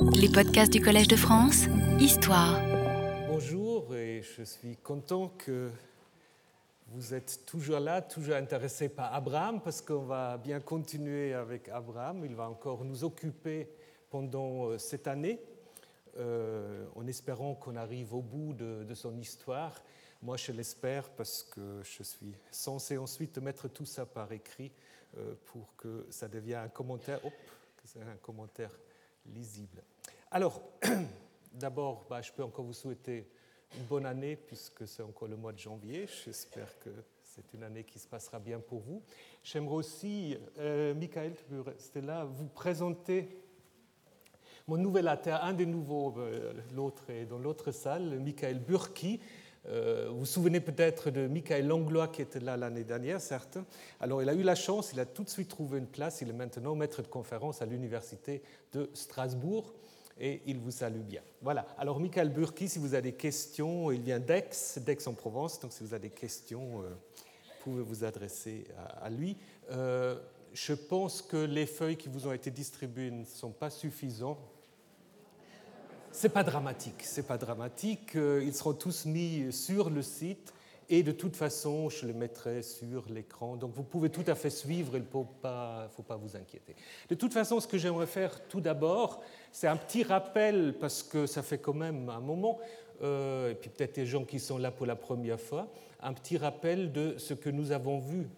Les podcasts du Collège de France, Histoire. Bonjour et je suis content que vous êtes toujours là, toujours intéressé par Abraham, parce qu'on va bien continuer avec Abraham. Il va encore nous occuper pendant euh, cette année, euh, en espérant qu'on arrive au bout de, son histoire. Moi, je l'espère parce que je suis censé ensuite mettre tout ça par écrit euh, pour que ça devienne un commentaire, hop, c'est un commentaire lisible. Alors, d'abord, bah, je peux encore vous souhaiter une bonne année puisque c'est encore le mois de janvier. J'espère que c'est une année qui se passera bien pour vous. J'aimerais aussi, euh, Michael, tu peux rester là, vous présenter mon nouvel athlète, un des nouveaux, euh, l'autre est dans l'autre salle, Michael Burki. Euh, vous vous souvenez peut-être de Michael Langlois qui était là l'année dernière, certes. Alors il a eu la chance, il a tout de suite trouvé une place, il est maintenant maître de conférence à l'université de Strasbourg et il vous salue bien. Voilà, alors Michael Burki, si vous avez des questions, il vient d'Aix, d'Aix en Provence, donc si vous avez des questions, euh, vous pouvez vous adresser à, lui. Euh, je pense que les feuilles qui vous ont été distribuées ne sont pas suffisantes c'est pas dramatique, c'est pas dramatique. Euh, Ils seront tous mis sur le site et de toute façon, je les mettrai sur l'écran. Donc vous pouvez tout à fait suivre, il ne faut pas, pas vous inquiéter. De toute façon, ce que j'aimerais faire tout d'abord, c'est un petit rappel, parce que ça fait quand même un moment, euh, et puis peut-être des gens qui sont là pour la première fois, un petit rappel de ce que nous avons vu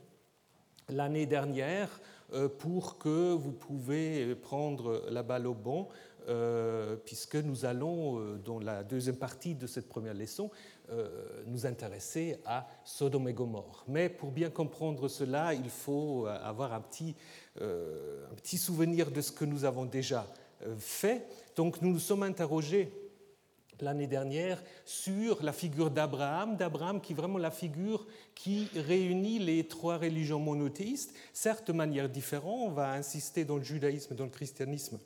l'année dernière euh, pour que vous pouvez prendre la balle au bon euh, puisque nous allons, euh, dans la deuxième partie de cette première leçon, euh, nous intéresser à Sodome et Gomorre. Mais pour bien comprendre cela, il faut avoir un petit, un petit souvenir de ce que nous avons déjà fait. Donc nous nous sommes interrogés l'année dernière sur la figure d'Abraham, d'Abraham qui est vraiment la figure qui réunit les trois religions monothéistes, certes de manière différente, on va insister dans le judaïsme et dans le christianisme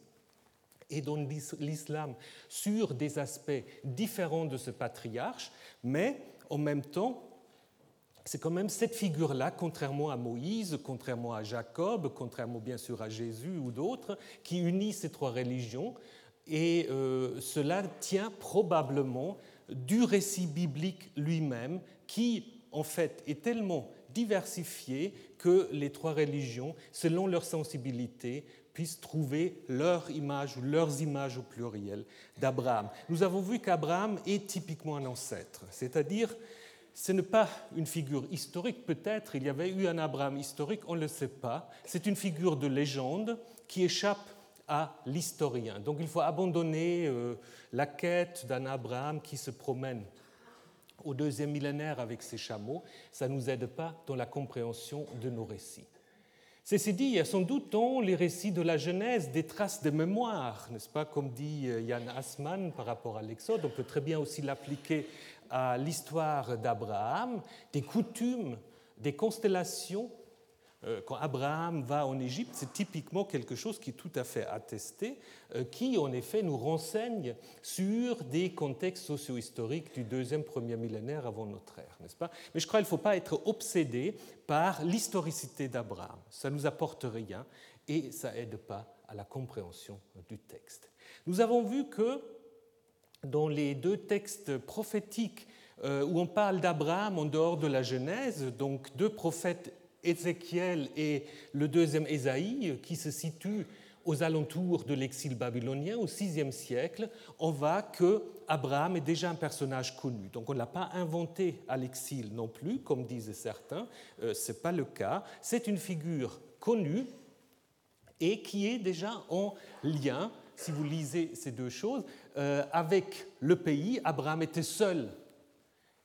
et dans l'islam sur des aspects différents de ce patriarche, mais en même temps, c'est quand même cette figure-là, contrairement à Moïse, contrairement à Jacob, contrairement bien sûr à Jésus ou d'autres, qui unit ces trois religions. Et euh, cela tient probablement du récit biblique lui-même, qui en fait est tellement diversifié que les trois religions, selon leur sensibilité, puissent trouver leur image ou leurs images au pluriel d'Abraham. Nous avons vu qu'Abraham est typiquement un ancêtre, c'est-à-dire ce n'est pas une figure historique, peut-être il y avait eu un Abraham historique, on ne le sait pas, c'est une figure de légende qui échappe à l'historien. Donc il faut abandonner euh, la quête d'un Abraham qui se promène au deuxième millénaire avec ses chameaux, ça ne nous aide pas dans la compréhension de nos récits. Ceci dit, il y sans doute dans les récits de la Genèse des traces de mémoire, n'est-ce pas, comme dit Yann euh, Assmann par rapport à l'Exode. On peut très bien aussi l'appliquer à l'histoire d'Abraham, des coutumes, des constellations quand Abraham va en Égypte, c'est typiquement quelque chose qui est tout à fait attesté, euh, qui en effet nous renseigne sur des contextes socio-historiques du deuxième, premier millénaire avant notre ère, n'est-ce pas? Mais je crois qu'il ne faut pas être obsédé par l'historicité d'Abraham. Ça ne nous apporte rien et ça n'aide pas à la compréhension du texte. Nous avons vu que dans les deux textes prophétiques euh, où on parle d'Abraham en dehors de la Genèse, donc deux prophètes Ézéchiel et le deuxième Ésaïe, qui se situe aux alentours de l'exil babylonien au VIe siècle, on voit que Abraham est déjà un personnage connu. Donc on ne l'a pas inventé à l'exil non plus, comme disaient certains. Euh, Ce n'est pas le cas. C'est une figure connue et qui est déjà en lien, si vous lisez ces deux choses, euh, avec le pays. Abraham était seul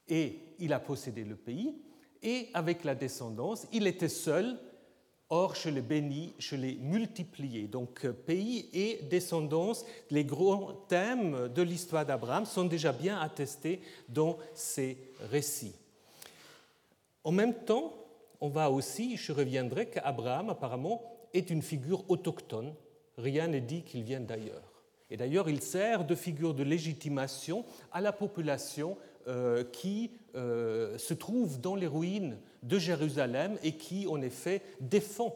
et il a possédé le pays et avec la descendance, il était seul, or je l'ai béni, je l'ai multiplié. Donc euh, pays et descendance, les grands thèmes de l'histoire d'Abraham sont déjà bien attestés dans ces récits. En même temps, on va aussi, je reviendrai, qu'Abraham apparemment est une figure autochtone. Rien n'est dit qu'il vienne d'ailleurs. Et d'ailleurs, il sert de figure de légitimation à la population euh, qui euh, se trouve dans les ruines de Jérusalem et qui, en effet, défend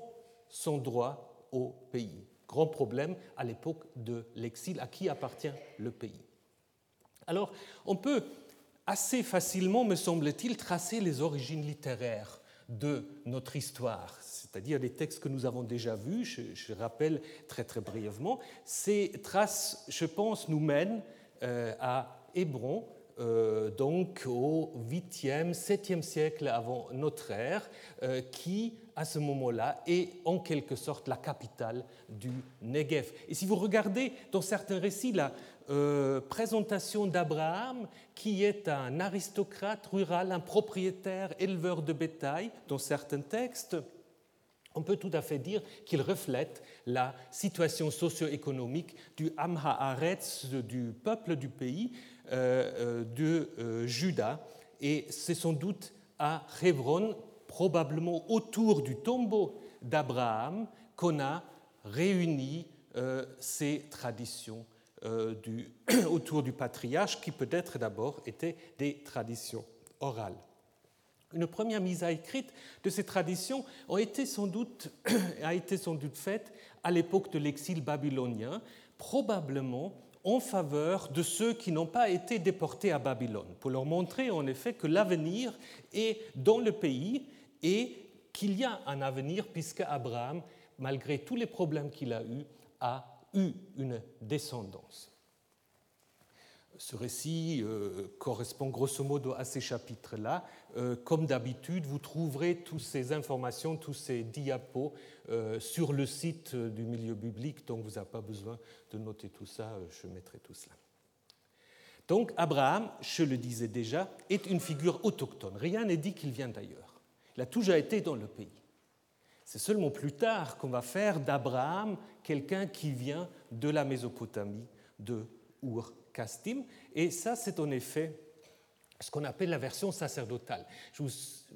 son droit au pays. grand problème à l'époque de l'exil, à qui appartient le pays? Alors, on peut assez facilement, me semble-t-il, tracer les origines littéraires de notre histoire, c'est-à-dire les textes que nous avons déjà vus, je, rappelle très très brièvement. Ces traces, je pense, nous mènent euh, à Hébron, euh, donc au 8e, 7e siècle avant notre ère, euh, qui à ce moment-là est en quelque sorte la capitale du Negev. Et si vous regardez dans certains récits la euh, présentation d'Abraham, qui est un aristocrate rural, un propriétaire, éleveur de bétail, dans certains textes, on peut tout à fait dire qu'il reflète la situation socio-économique du Amhaaretz, du peuple du pays, de euh, Juda. Et c'est sans doute à Hebron, probablement autour du tombeau d'Abraham, qu'on a réuni ces traditions autour du patriarche, qui peut-être d'abord étaient des traditions orales. Une première mise à écrit de ces traditions a été sans doute faite à l'époque de l'exil babylonien, probablement en faveur de ceux qui n'ont pas été déportés à Babylone, pour leur montrer en effet que l'avenir est dans le pays et qu'il y a un avenir puisque Abraham, malgré tous les problèmes qu'il a eus, a eu une descendance. Ce récit euh, correspond grosso modo à ces chapitres-là. Euh, comme d'habitude, vous trouverez toutes ces informations, tous ces diapos euh, sur le site du milieu biblique, donc vous n'avez pas besoin de noter tout ça, je mettrai tout cela. Donc Abraham, je le disais déjà, est une figure autochtone. Rien n'est dit qu'il vient d'ailleurs. Il a toujours été dans le pays. C'est seulement plus tard qu'on va faire d'Abraham quelqu'un qui vient de la Mésopotamie, de Ur Et ça, c'est en effet ce qu'on appelle la version sacerdotale. Je ne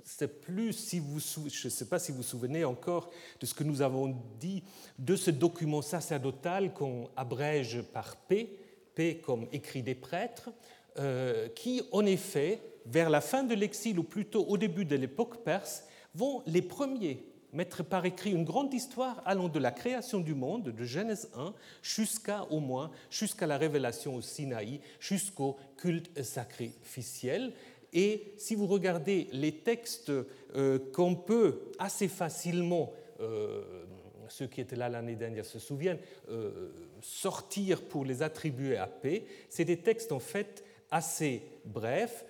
sais, plus si vous, sais pas si vous vous souvenez encore de ce que nous avons dit de ce document sacerdotal qu'on abrège par P, P comme écrit des prêtres, euh, qui en effet, vers la fin de l'exil ou plutôt au début de l'époque perse, vont les premiers mettre par écrit une grande histoire allant de la création du monde, de Genèse 1, jusqu'à au moins, jusqu'à la révélation au Sinaï, jusqu'au culte sacrificiel. Et si vous regardez les textes euh, qu'on peut assez facilement, euh, ceux qui étaient là l'année dernière se souviennent, euh, sortir pour les attribuer à paix, c'est des textes en fait assez brefs,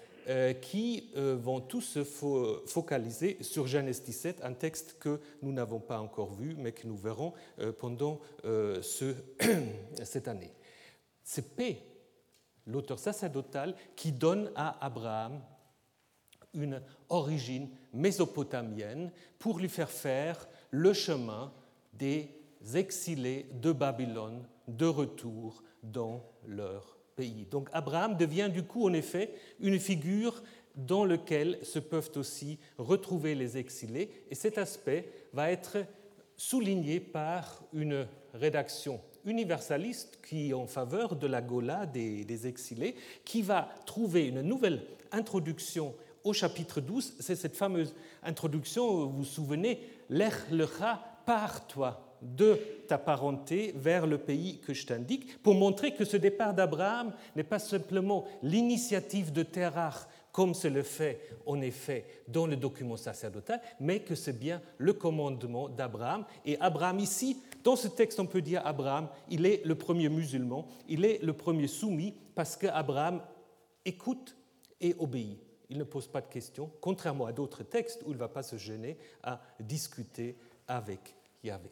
qui euh, vont tous se focaliser sur Genèse 17, un texte que nous n'avons pas encore vu, mais que nous verrons euh, pendant ce, cette année. C'est P, l'auteur sacerdotal, qui donne à Abraham une origine mésopotamienne pour lui faire faire le chemin des exilés de Babylone de retour dans leur donc Abraham devient du coup en effet une figure dans laquelle se peuvent aussi retrouver les exilés, et cet aspect va être souligné par une rédaction universaliste qui est en faveur de la Gola des, exilés, qui va trouver une nouvelle introduction au chapitre 12. C'est cette fameuse introduction, vous vous souvenez, L'Ech lecha par toi de ta parenté vers le pays que je t'indique, pour montrer que ce départ d'Abraham n'est pas simplement l'initiative de Terach, comme c'est le fait en effet dans le document sacerdotal, mais que c'est bien le commandement d'Abraham. Et Abraham ici, dans ce texte, on peut dire Abraham, il est le premier musulman, il est le premier soumis, parce qu'Abraham écoute et obéit. Il ne pose pas de questions, contrairement à d'autres textes où il ne va pas se gêner à discuter avec Yahvé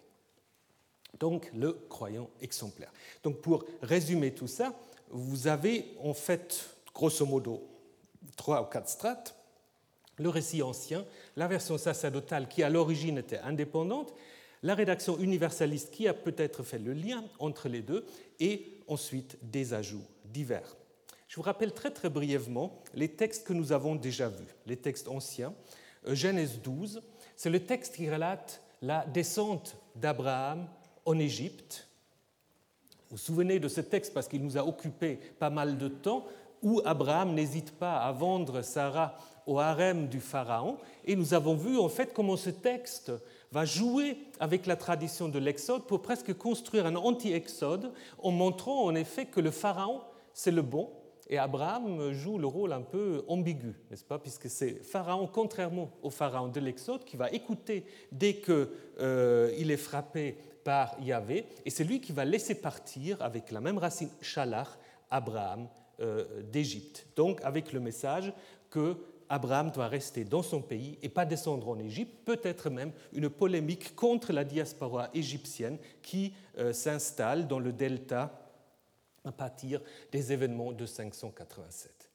donc le croyant exemplaire. Donc pour résumer tout ça, vous avez en fait grosso modo trois ou quatre strates. Le récit ancien, la version sacerdotale qui à l'origine était indépendante, la rédaction universaliste qui a peut-être fait le lien entre les deux, et ensuite des ajouts divers. Je vous rappelle très très brièvement les textes que nous avons déjà vus, les textes anciens. Euh, Genèse 12, c'est le texte qui relate la descente d'Abraham en Égypte. Vous vous souvenez de ce texte parce qu'il nous a occupé pas mal de temps, où Abraham n'hésite pas à vendre Sarah au harem du Pharaon. Et nous avons vu en fait comment ce texte va jouer avec la tradition de l'Exode pour presque construire un anti-Exode en montrant en effet que le Pharaon, c'est le bon, et Abraham joue le rôle un peu ambigu, n'est-ce pas Puisque c'est Pharaon, contrairement au Pharaon de l'Exode, qui va écouter dès qu'il euh, est frappé par Yahvé, et c'est lui qui va laisser partir avec la même racine Shalach Abraham euh, d'Égypte. Donc avec le message que Abraham doit rester dans son pays et pas descendre en Égypte, peut-être même une polémique contre la diaspora égyptienne qui euh, s'installe dans le delta à partir des événements de 587.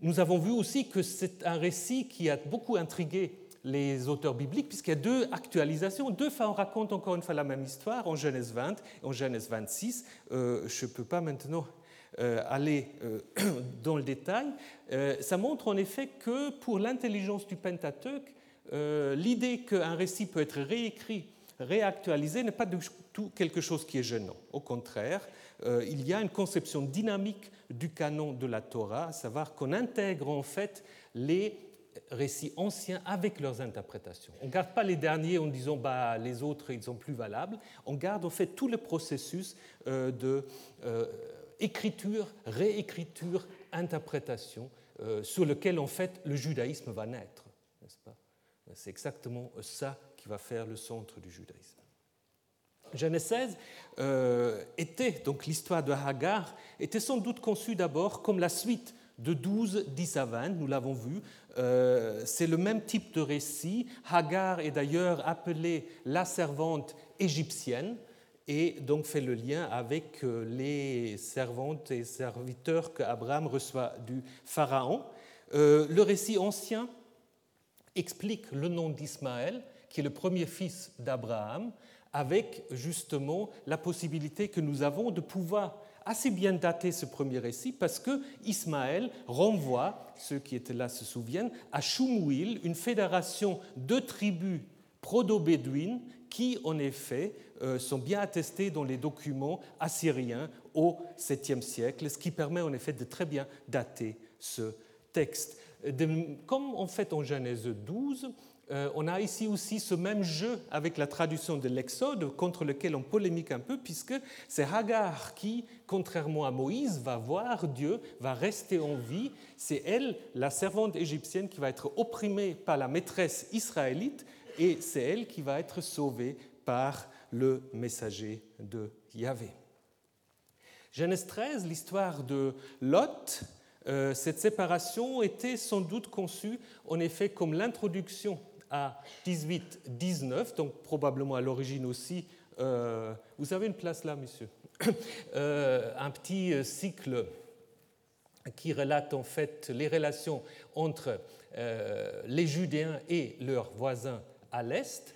Nous avons vu aussi que c'est un récit qui a beaucoup intrigué les auteurs bibliques, puisqu'il y a deux actualisations. Deux fois, on raconte encore une fois la même histoire en Genèse 20 et en Genèse 26. Euh, je ne peux pas maintenant euh, aller euh, dans le détail. ça montre en effet que pour l'intelligence du Pentateuque, l'idée qu'un récit peut être réécrit, réactualisé, n'est pas du tout quelque chose qui est gênant. Au contraire, il y a une conception dynamique du canon de la Torah, à savoir qu'on intègre en fait les récits anciens avec leurs interprétations. On ne garde pas les derniers en disant bah, les autres ils sont plus valables. On garde en fait tout le processus euh, de euh, écriture, réécriture, interprétation sur lequel en fait le judaïsme va naître, pas? C'est exactement ça qui va faire le centre du judaïsme. Genèse 16 euh, était, donc l'histoire de Hagar, était sans doute conçue d'abord comme la suite de 12, 10 à 20, nous l'avons vu. Euh, c'est le même type de récit. Hagar est d'ailleurs appelée la servante égyptienne et donc fait le lien avec euh, les servantes et serviteurs qu'Abraham reçoit du Pharaon. le récit ancien explique le nom d'Ismaël, qui est le premier fils d'Abraham, avec justement la possibilité que nous avons de pouvoir assez bien dater ce premier récit parce que Ismaël renvoie, ceux qui étaient là se souviennent, à Shumuil, une fédération de tribus prodo-bédouines qui, en effet, euh, sont bien attestées dans les documents assyriens au 7e siècle, ce qui permet en effet de très bien dater ce texte. comme en fait en Genèse 12, euh, on a ici aussi ce même jeu avec la traduction de l'Exode, contre lequel on polémique un peu, puisque c'est Hagar qui, contrairement à Moïse, va voir Dieu, va rester en vie. C'est elle, la servante égyptienne, qui va être opprimée par la maîtresse israélite, et c'est elle qui va être sauvée par le messager de Yahvé. Genèse 13, l'histoire de Lot, euh, cette séparation était sans doute conçue en effet comme l'introduction à 18-19, donc probablement à l'origine aussi. Euh, vous avez une place là, monsieur euh, Un petit euh, cycle qui relate en fait les relations entre les Judéens et leurs voisins à l'est,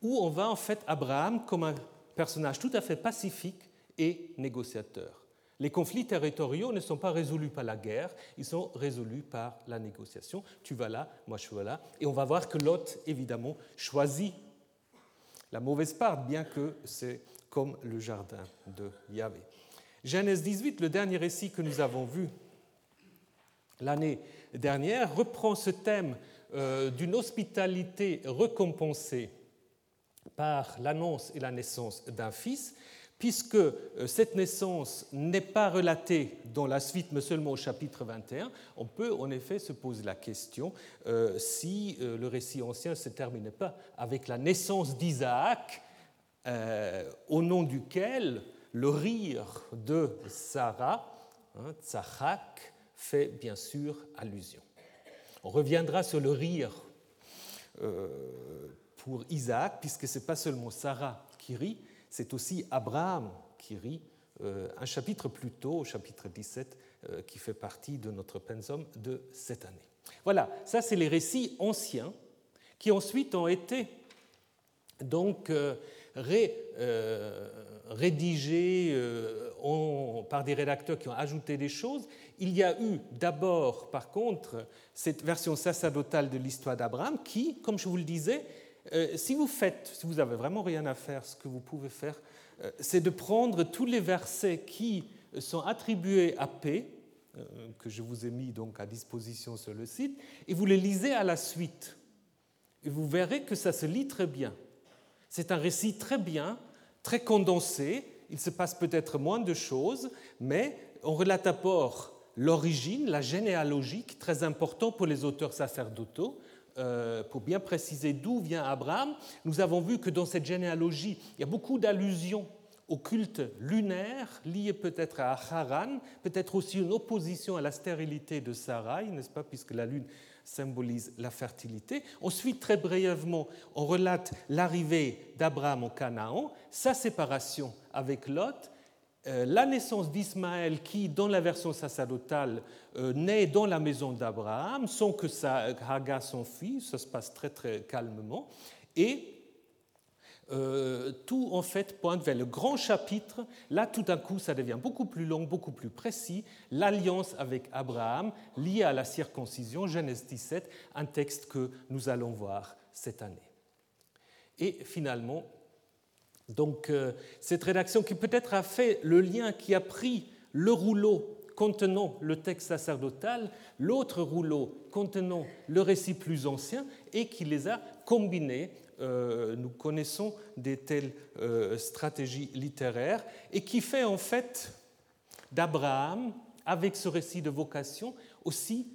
où on voit en fait Abraham comme un personnage tout à fait pacifique et négociateur. Les conflits territoriaux ne sont pas résolus par la guerre, ils sont résolus par la négociation. Tu vas là, moi je suis là. Et on va voir que Lot, évidemment, choisit la mauvaise part, bien que c'est comme le jardin de Yahvé. Genèse 18, le dernier récit que nous avons vu l'année dernière, reprend ce thème euh, d'une hospitalité récompensée par l'annonce et la naissance d'un fils puisque euh, cette naissance n'est pas relatée dans la suite, mais seulement au chapitre 21, on peut en effet se poser la question euh, si euh, le récit ancien ne se terminait pas avec la naissance d'Isaac, au nom duquel le rire de Sarah, hein, Tzachak, fait bien sûr allusion. On reviendra sur le rire pour Isaac, puisque ce n'est pas seulement Sarah qui rit, c'est aussi Abraham qui rit euh, un chapitre plus tôt, au chapitre 17, euh, qui fait partie de notre pensum de cette année. Voilà, ça c'est les récits anciens qui ensuite ont été donc euh, rédigés par des rédacteurs qui ont ajouté des choses. Il y a eu d'abord, par contre, cette version sacerdotale de l'histoire d'Abraham qui, comme je vous le disais, euh, si vous faites, si vous avez vraiment rien à faire, ce que vous pouvez faire, euh, c'est de prendre tous les versets qui sont attribués à P, euh, que je vous ai mis donc à disposition sur le site, et vous les lisez à la suite. Et vous verrez que ça se lit très bien. C'est un récit très bien, très condensé. Il se passe peut-être moins de choses, mais on relate d'abord l'origine, la généalogie, très important pour les auteurs sacerdotaux, euh, pour bien préciser d'où vient Abraham. Nous avons vu que dans cette généalogie, il y a beaucoup d'allusions au culte lunaire, lié peut-être à Haran, peut-être aussi une opposition à la stérilité de Sarai, n'est-ce pas, puisque la lune symbolise la fertilité. Ensuite, très brièvement, on relate l'arrivée d'Abraham au Canaan, sa séparation avec Lot, la naissance d'Ismaël qui, dans la version sacerdotale, euh, naît dans la maison d'Abraham, sans que Hagar fils, ça se passe très très calmement, et euh, tout en fait pointe vers le grand chapitre. Là, tout d'un coup, ça devient beaucoup plus long, beaucoup plus précis. L'alliance avec Abraham liée à la circoncision, Genèse 17, un texte que nous allons voir cette année. Et finalement, donc euh, cette rédaction qui peut-être a fait le lien, qui a pris le rouleau contenant le texte sacerdotal, l'autre rouleau contenant le récit plus ancien, et qui les a combinés euh, nous connaissons des telles euh, stratégies littéraires, et qui fait en fait d'Abraham, avec ce récit de vocation, aussi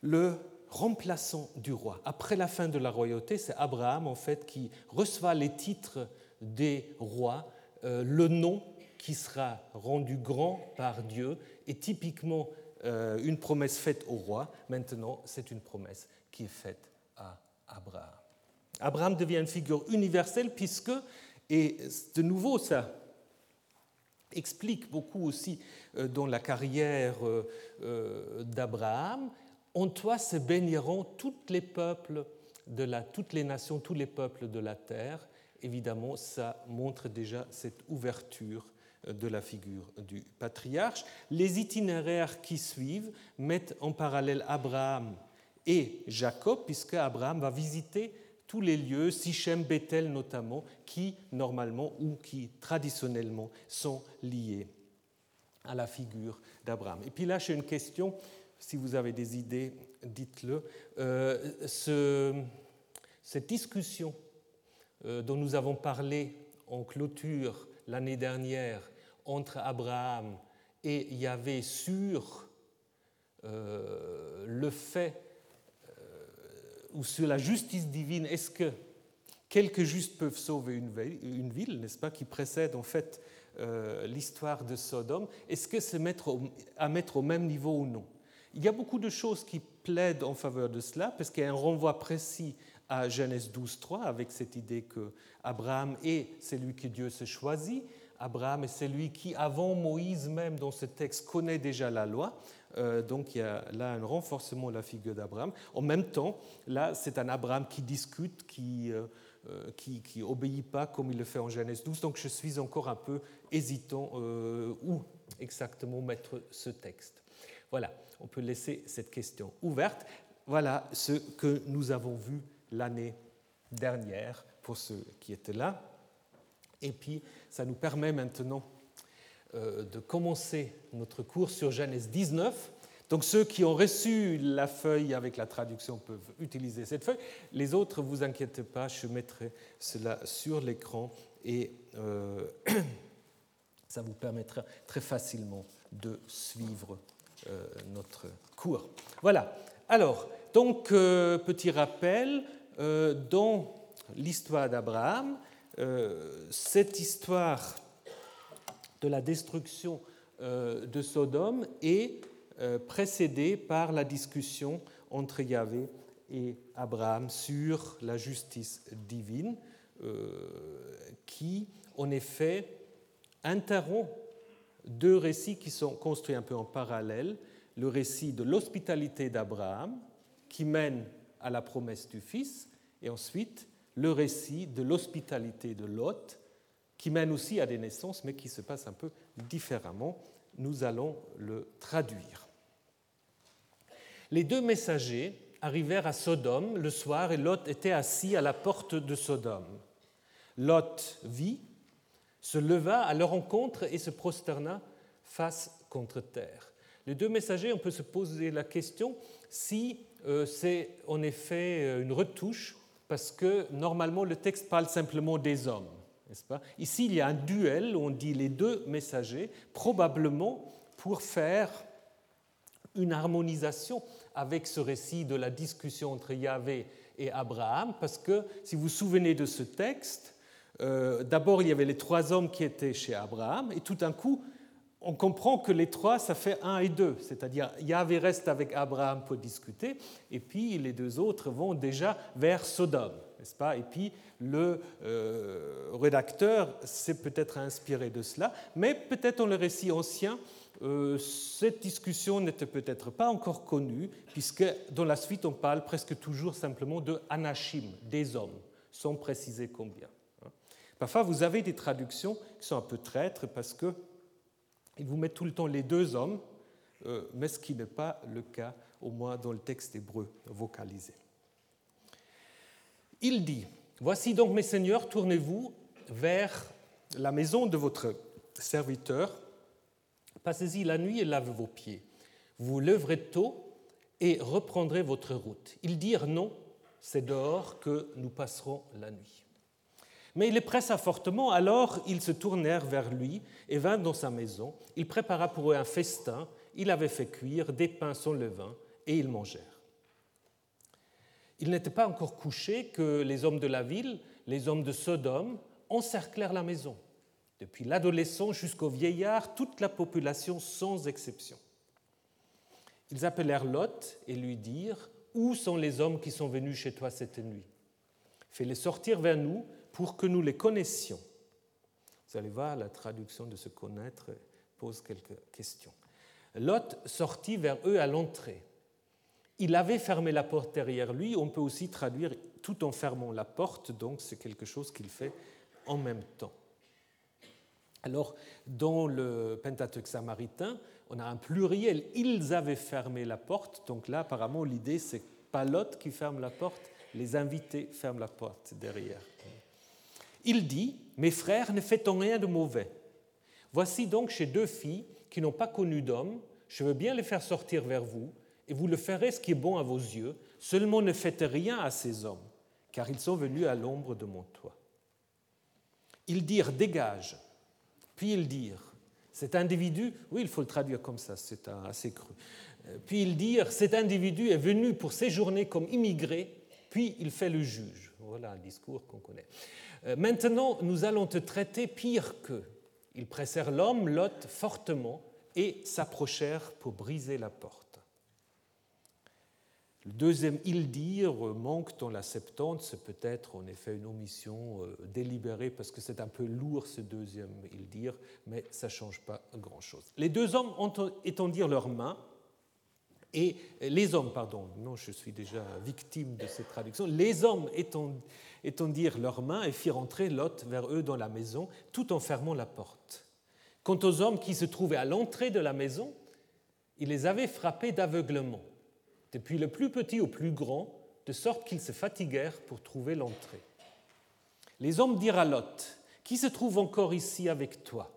le remplaçant du roi. Après la fin de la royauté, c'est Abraham en fait qui reçoit les titres des rois, euh, le nom qui sera rendu grand par Dieu est typiquement une promesse faite au roi. Maintenant, c'est une promesse qui est faite à Abraham. Abraham devient une figure universelle puisque, et de nouveau ça explique beaucoup aussi euh, dans la carrière euh, euh, d'Abraham, en toi se baigneront tous les peuples de la, toutes les nations, tous les peuples de la terre. Évidemment, ça montre déjà cette ouverture de la figure du patriarche. Les itinéraires qui suivent mettent en parallèle Abraham et Jacob, puisque Abraham va visiter tous les lieux, Sichem, Bethel notamment, qui normalement ou qui traditionnellement sont liés à la figure d'Abraham. Et puis là, j'ai une question, si vous avez des idées, dites-le. Euh, cette discussion euh, dont nous avons parlé en clôture l'année dernière entre Abraham et Yahvé sur euh, le fait ou sur la justice divine, est-ce que quelques justes peuvent sauver une ville, n'est-ce pas, qui précède en fait euh, l'histoire de Sodome, est-ce que c'est à mettre au même niveau ou non? Il y a beaucoup de choses qui plaident en faveur de cela, parce qu'il y a un renvoi précis à Genèse 12.3 avec cette idée que Abraham est celui que Dieu se choisit. Abraham est celui qui, avant Moïse même, dans ce texte, connaît déjà la loi. Euh, donc il y a là un renforcement de la figure d'Abraham. En même temps, là, c'est un Abraham qui discute, qui euh, euh, qui, obéit pas comme il le fait en Genèse 12. Donc je suis encore un peu hésitant où exactement mettre ce texte. Voilà, on peut laisser cette question ouverte. Voilà ce que nous avons vu l'année dernière pour ceux qui étaient là. Et puis, ça nous permet maintenant euh, de commencer notre cours sur Genèse 19. Donc ceux qui ont reçu la feuille avec la traduction peuvent utiliser cette feuille. Les autres, vous inquiétez pas, je mettrai cela sur l'écran et euh, ça vous permettra très facilement de suivre euh, notre cours. Voilà. Alors, donc, petit rappel, dans l'histoire d'Abraham, cette histoire de la destruction euh, de Sodome est euh, précédée par la discussion entre Yahvé et Abraham sur la justice divine, euh, qui en effet interrompt deux récits qui sont construits un peu en parallèle. Le récit de l'hospitalité d'Abraham, qui mène à la promesse du Fils, et ensuite le récit de l'hospitalité de Lot, qui mène aussi à des naissances, mais qui se passe un peu différemment. Nous allons le traduire. Les deux messagers arrivèrent à Sodome le soir et Lot était assis à la porte de Sodome. Lot vit, se leva à leur rencontre et se prosterna face contre terre. Les deux messagers, on peut se poser la question si c'est en effet euh, une retouche parce que normalement le texte parle simplement des hommes. Pas? Ici, il y a un duel, on dit les deux messagers, probablement pour faire une harmonisation avec ce récit de la discussion entre Yahvé et Abraham, parce que si vous vous souvenez de ce texte, euh, d'abord il y avait les trois hommes qui étaient chez Abraham, et tout d'un coup, on comprend que les trois, ça fait un et deux, c'est-à-dire Yahvé reste avec Abraham pour discuter, et puis les deux autres vont déjà vers Sodome, n'est-ce pas? Et puis le euh, rédacteur s'est peut-être inspiré de cela, mais peut-être dans le récit ancien, euh, cette discussion n'était peut-être pas encore connue, puisque dans la suite on parle presque toujours simplement de anachim, des hommes, sans préciser combien. Hein. Parfois vous avez des traductions qui sont un peu traîtres parce que ils vous mettent tout le temps les deux hommes, euh, mais ce qui n'est pas le cas, au moins dans le texte hébreu vocalisé. Il dit, Voici donc mes seigneurs, tournez-vous vers la maison de votre serviteur, passez-y la nuit et lavez vos pieds. Vous leverez tôt et reprendrez votre route. Ils dirent non, c'est dehors que nous passerons la nuit. Mais il les pressa fortement, alors ils se tournèrent vers lui et vinrent dans sa maison. Il prépara pour eux un festin, il avait fait cuire des pains sans levain, et ils mangèrent. Il n'était pas encore couché que les hommes de la ville, les hommes de Sodome, encerclèrent la maison. Depuis l'adolescent jusqu'au vieillard, toute la population sans exception. Ils appelèrent Lot et lui dirent Où sont les hommes qui sont venus chez toi cette nuit? Fais-les sortir vers nous pour que nous les connaissions. Vous allez voir, la traduction de se connaître pose quelques questions. Lot sortit vers eux à l'entrée. Il avait fermé la porte derrière lui. On peut aussi traduire tout en fermant la porte, donc c'est quelque chose qu'il fait en même temps. Alors, dans le Pentateuque samaritain, on a un pluriel. Ils avaient fermé la porte. Donc là, apparemment, l'idée, c'est pas Lot qui ferme la porte, les invités ferment la porte derrière. Il dit, Mes frères, ne faites-en rien de mauvais. Voici donc chez deux filles qui n'ont pas connu d'homme, je veux bien les faire sortir vers vous, et vous le ferez ce qui est bon à vos yeux, seulement ne faites rien à ces hommes, car ils sont venus à l'ombre de mon toit. Ils dirent, dégage. Puis ils dirent, cet individu, oui, il faut le traduire comme ça, c'est assez cru. Puis ils dirent, cet individu est venu pour séjourner comme immigré, puis il fait le juge. Voilà un discours qu'on connaît. Euh, maintenant, nous allons te traiter pire qu'eux. Ils pressèrent l'homme, Lot, fortement, et s'approchèrent pour briser la porte. Le deuxième il dire manque dans la Septante, c'est peut-être en effet une omission euh, délibérée parce que c'est un peu lourd ce deuxième il dire, mais ça ne change pas grand-chose. Les deux hommes étendirent leurs mains, et les hommes, pardon, non, je suis déjà victime de cette traduction, les hommes étendirent leurs mains et firent entrer Lot vers eux dans la maison, tout en fermant la porte. Quant aux hommes qui se trouvaient à l'entrée de la maison, il les avait frappés d'aveuglement, depuis le plus petit au plus grand, de sorte qu'ils se fatiguèrent pour trouver l'entrée. Les hommes dirent à Lot, Qui se trouve encore ici avec toi?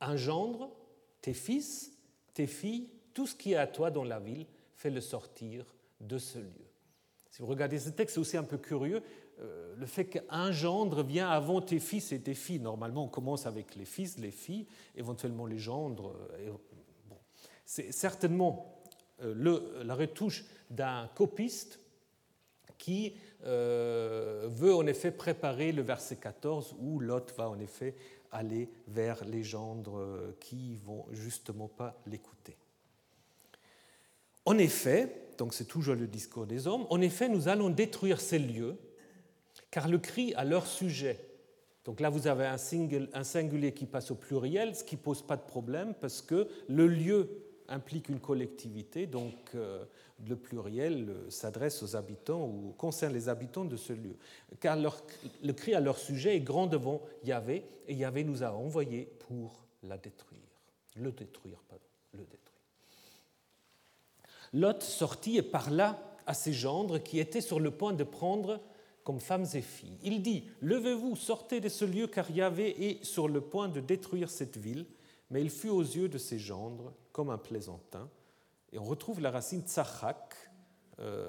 Un gendre, tes fils, tes filles? Tout ce qui est à toi dans la ville, fais-le sortir de ce lieu. Si vous regardez ce texte, c'est aussi un peu curieux. Euh, le fait qu'un gendre vient avant tes fils et tes filles. Normalement, on commence avec les fils, les filles, éventuellement les gendres. Euh, c'est certainement euh, la retouche d'un copiste qui veut en effet préparer le verset 14 où Lot va en effet aller vers les gendres qui vont justement pas l'écouter. En effet, donc c'est toujours le discours des hommes, en effet, nous allons détruire ces lieux, car le cri à leur sujet. Donc là, vous avez un, singulier qui passe au pluriel, ce qui ne pose pas de problème, parce que le lieu implique une collectivité, donc euh, le pluriel euh, s'adresse aux habitants ou concerne les habitants de ce lieu. Car le cri à leur sujet est grand devant Yahvé, et Yahvé nous a envoyés pour la détruire. Le détruire, pardon, le détruire. Lot sortit et parla à ses gendres qui étaient sur le point de prendre comme femmes et filles. Il dit Levez-vous, sortez de ce lieu, car Yahvé est sur le point de détruire cette ville. Mais il fut aux yeux de ses gendres comme un plaisantin. Et on retrouve la racine tsachak, euh,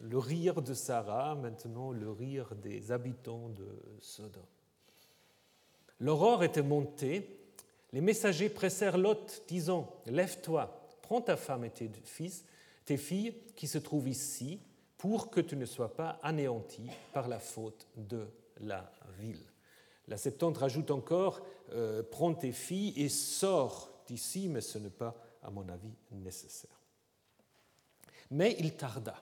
le rire de Sarah, maintenant le rire des habitants de Sodome. L'aurore était montée, les messagers pressèrent Lot, disant Lève-toi, prends ta femme et tes fils, tes filles qui se trouvent ici, pour que tu ne sois pas anéanti par la faute de la ville. La Septante rajoute encore euh, Prends tes filles et sors d'ici, mais ce n'est pas, à mon avis, nécessaire. Mais il tarda.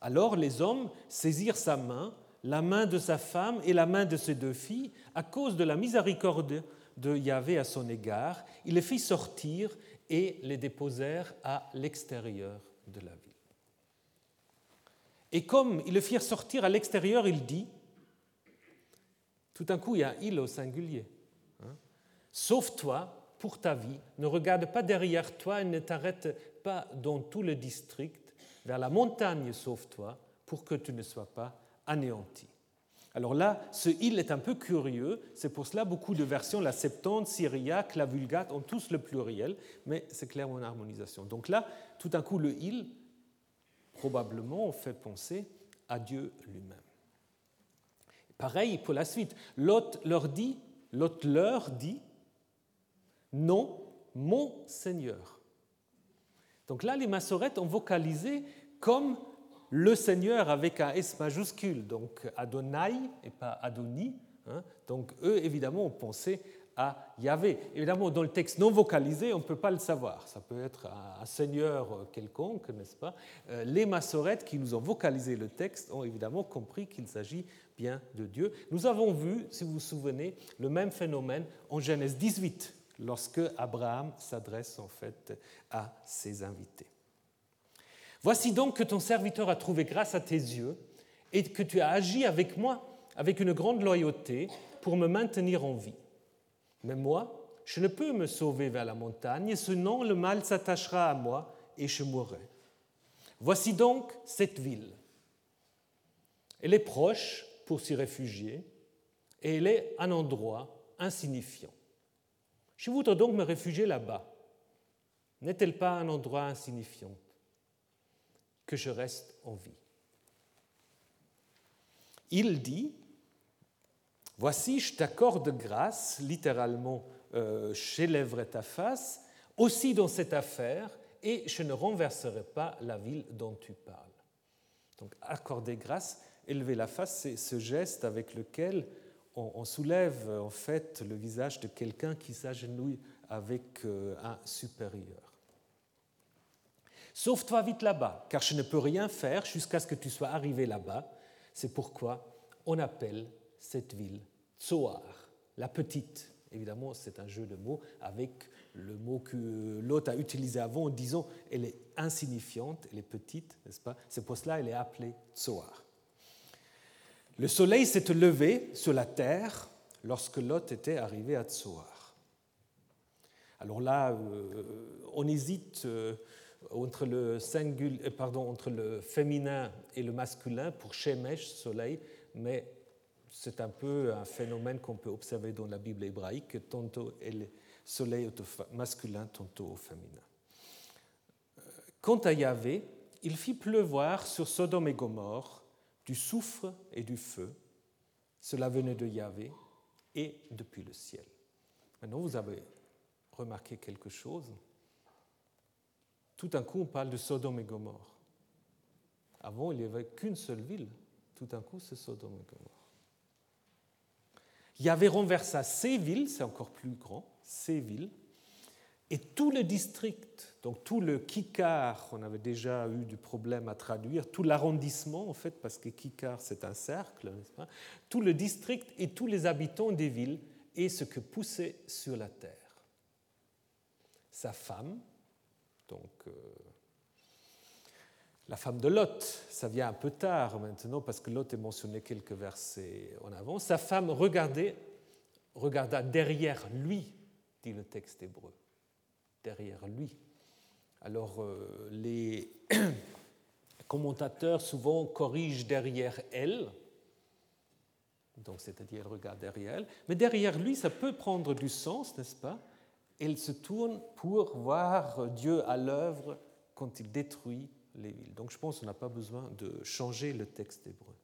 Alors les hommes saisirent sa main, la main de sa femme et la main de ses deux filles, à cause de la miséricorde de Yahvé à son égard. Il les fit sortir et les déposèrent à l'extérieur de la ville. Et comme ils le firent sortir à l'extérieur, il dit, tout d'un coup il y a il au singulier, hein, sauve-toi pour ta vie, ne regarde pas derrière toi et ne t'arrête pas dans tout le district, vers la montagne sauve-toi pour que tu ne sois pas anéanti. Alors là, ce il est un peu curieux, c'est pour cela beaucoup de versions, la Septante, Syriaque, la Vulgate, ont tous le pluriel, mais c'est clairement une harmonisation. Donc là, tout d'un coup, le il, probablement, fait penser à Dieu lui-même. Pareil pour la suite. Lot leur dit, Lot leur dit, non, mon Seigneur. Donc là, les massorettes ont vocalisé comme le Seigneur avec un S majuscule, donc Adonai et pas Adoni. Hein. Donc eux, évidemment, ont pensé à Yahvé. Évidemment, dans le texte non vocalisé, on ne peut pas le savoir. Ça peut être un seigneur quelconque, n'est-ce pas? Euh, Les massorettes qui nous ont vocalisé le texte ont évidemment compris qu'il s'agit bien de Dieu. Nous avons vu, si vous vous souvenez, le même phénomène en Genèse 18, lorsque Abraham s'adresse en fait à ses invités. Voici donc que ton serviteur a trouvé grâce à tes yeux et que tu as agi avec moi avec une grande loyauté pour me maintenir en vie. Mais moi, je ne peux me sauver vers la montagne, sinon le mal s'attachera à moi et je mourrai. Voici donc cette ville. Elle est proche pour s'y réfugier et elle est un endroit insignifiant. Je voudrais donc me réfugier là-bas. N'est-elle pas un endroit insignifiant? Que je reste en vie Il dit, Voici, je t'accorde grâce, littéralement, euh, j'élèverai ta face, aussi dans cette affaire, et je ne renverserai pas la ville dont tu parles. Donc, accorder grâce, élever la face, c'est ce geste avec lequel on, soulève en fait le visage de quelqu'un qui s'agenouille avec euh, un supérieur. Sauve-toi vite là-bas, car je ne peux rien faire jusqu'à ce que tu sois arrivé là-bas. C'est pourquoi on appelle cette ville Tsoar, la petite. Évidemment, c'est un jeu de mots avec le mot que l'autre a utilisé avant en disant elle est insignifiante, elle est petite, n'est-ce pas? C'est pour cela qu'elle est appelée Tsoar. Le soleil s'est levé sur la terre lorsque Lot était arrivé à Tsoar. Alors là, euh, on hésite euh, entre le, singul, euh, pardon, entre le féminin et le masculin pour Shemesh, soleil, mais c'est un peu un phénomène qu'on peut observer dans la Bible hébraïque, tantôt le soleil est au masculin, tantôt au féminin. Quant à Yahvé, il fit pleuvoir sur Sodome et Gomorre du soufre et du feu. Cela venait de Yahvé et depuis le ciel. Maintenant, vous avez remarqué quelque chose. Tout d'un coup, on parle de Sodome et Gomorre. Avant, il n'y avait qu'une seule ville. Tout d'un coup, c'est Sodome et Gomorre. Yahvé renversa ces villes, c'est encore plus grand, ces villes, et tout le district, donc tout le Kikar, on avait déjà eu du problème à traduire, tout l'arrondissement en fait, parce que Kikar c'est un cercle, n'est-ce pas Tout le district et tous les habitants des villes et ce que poussait sur la terre. Sa femme, donc euh, la femme de Lot, ça vient un peu tard maintenant parce que Lot est mentionné quelques versets en avant, sa femme regardait, regarda derrière lui, dit le texte hébreu. Derrière lui. Alors euh, les commentateurs souvent corrigent derrière elle, donc c'est-à-dire elle regarde derrière elle, mais derrière lui ça peut prendre du sens, n'est-ce pas? Elle se tourne pour voir Dieu à l'œuvre quand il détruit les villes. Donc je pense qu'on n'a pas besoin de changer le texte hébreu.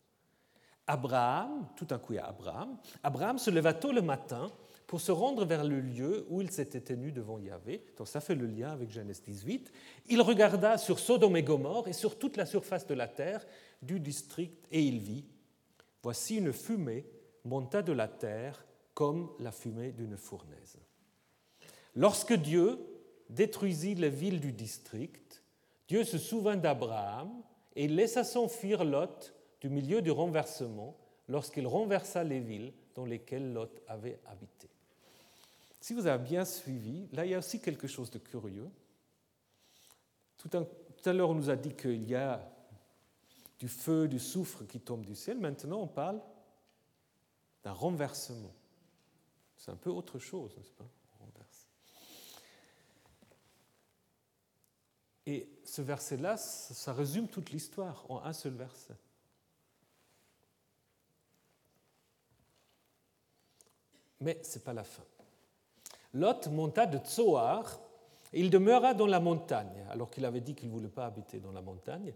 Abraham, tout à coup il y a Abraham, Abraham se leva tôt le matin pour se rendre vers le lieu où il s'était tenu devant Yahvé. Donc ça fait le lien avec Genèse 18. Il regarda sur Sodome et Gomorre et sur toute la surface de la terre du district et il vit. Voici une fumée monta de la terre comme la fumée d'une fournaise. Lorsque Dieu détruisit les villes du district, Dieu se souvint d'Abraham et laissa s'enfuir Lot du milieu du renversement lorsqu'il renversa les villes dans lesquelles Lot avait habité. Si vous avez bien suivi, là il y a aussi quelque chose de curieux. Tout à l'heure on nous a dit qu'il y a du feu, du soufre qui tombe du ciel. Maintenant on parle d'un renversement. C'est un peu autre chose, n'est-ce pas? Et ce verset-là, ça résume toute l'histoire en un seul verset. Mais ce n'est pas la fin. Lot monta de Tsoar et il demeura dans la montagne, alors qu'il avait dit qu'il ne voulait pas habiter dans la montagne.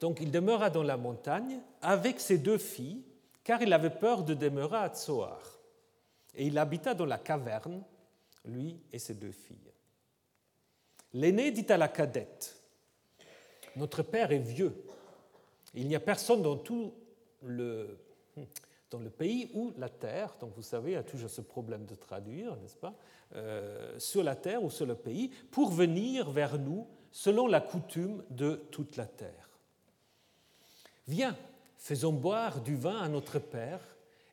Donc il demeura dans la montagne avec ses deux filles, car il avait peur de demeurer à Tsoar. Et il habita dans la caverne, lui et ses deux filles. L'aîné dit à la cadette, Notre père est vieux. Il n'y a personne dans tout le, pays ou la terre, donc vous savez, il y a toujours ce problème de traduire, n'est-ce pas, euh, sur la terre ou sur le pays, pour venir vers nous selon la coutume de toute la terre. Viens, faisons boire du vin à notre Père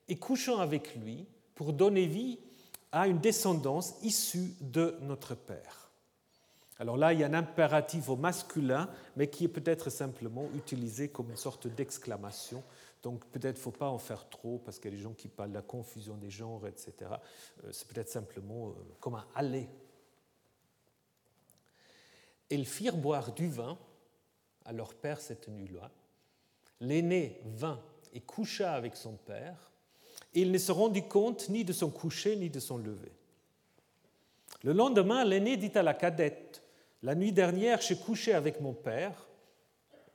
et couchons avec lui pour donner vie à une descendance issue de notre Père. Alors là, il y a un impératif au masculin, mais qui est peut-être simplement utilisé comme une sorte d'exclamation donc peut-être ne faut pas en faire trop parce qu'il y a des gens qui parlent de la confusion des genres, etc. Euh, c'est peut-être simplement euh, comme un aller. Ils firent boire du vin à leur père cette nuit-là. L'aîné vint et coucha avec son père, il ne se rendit compte ni de son coucher ni de son lever. Le lendemain, l'aîné dit à la cadette, La nuit dernière, j'ai couché avec mon père.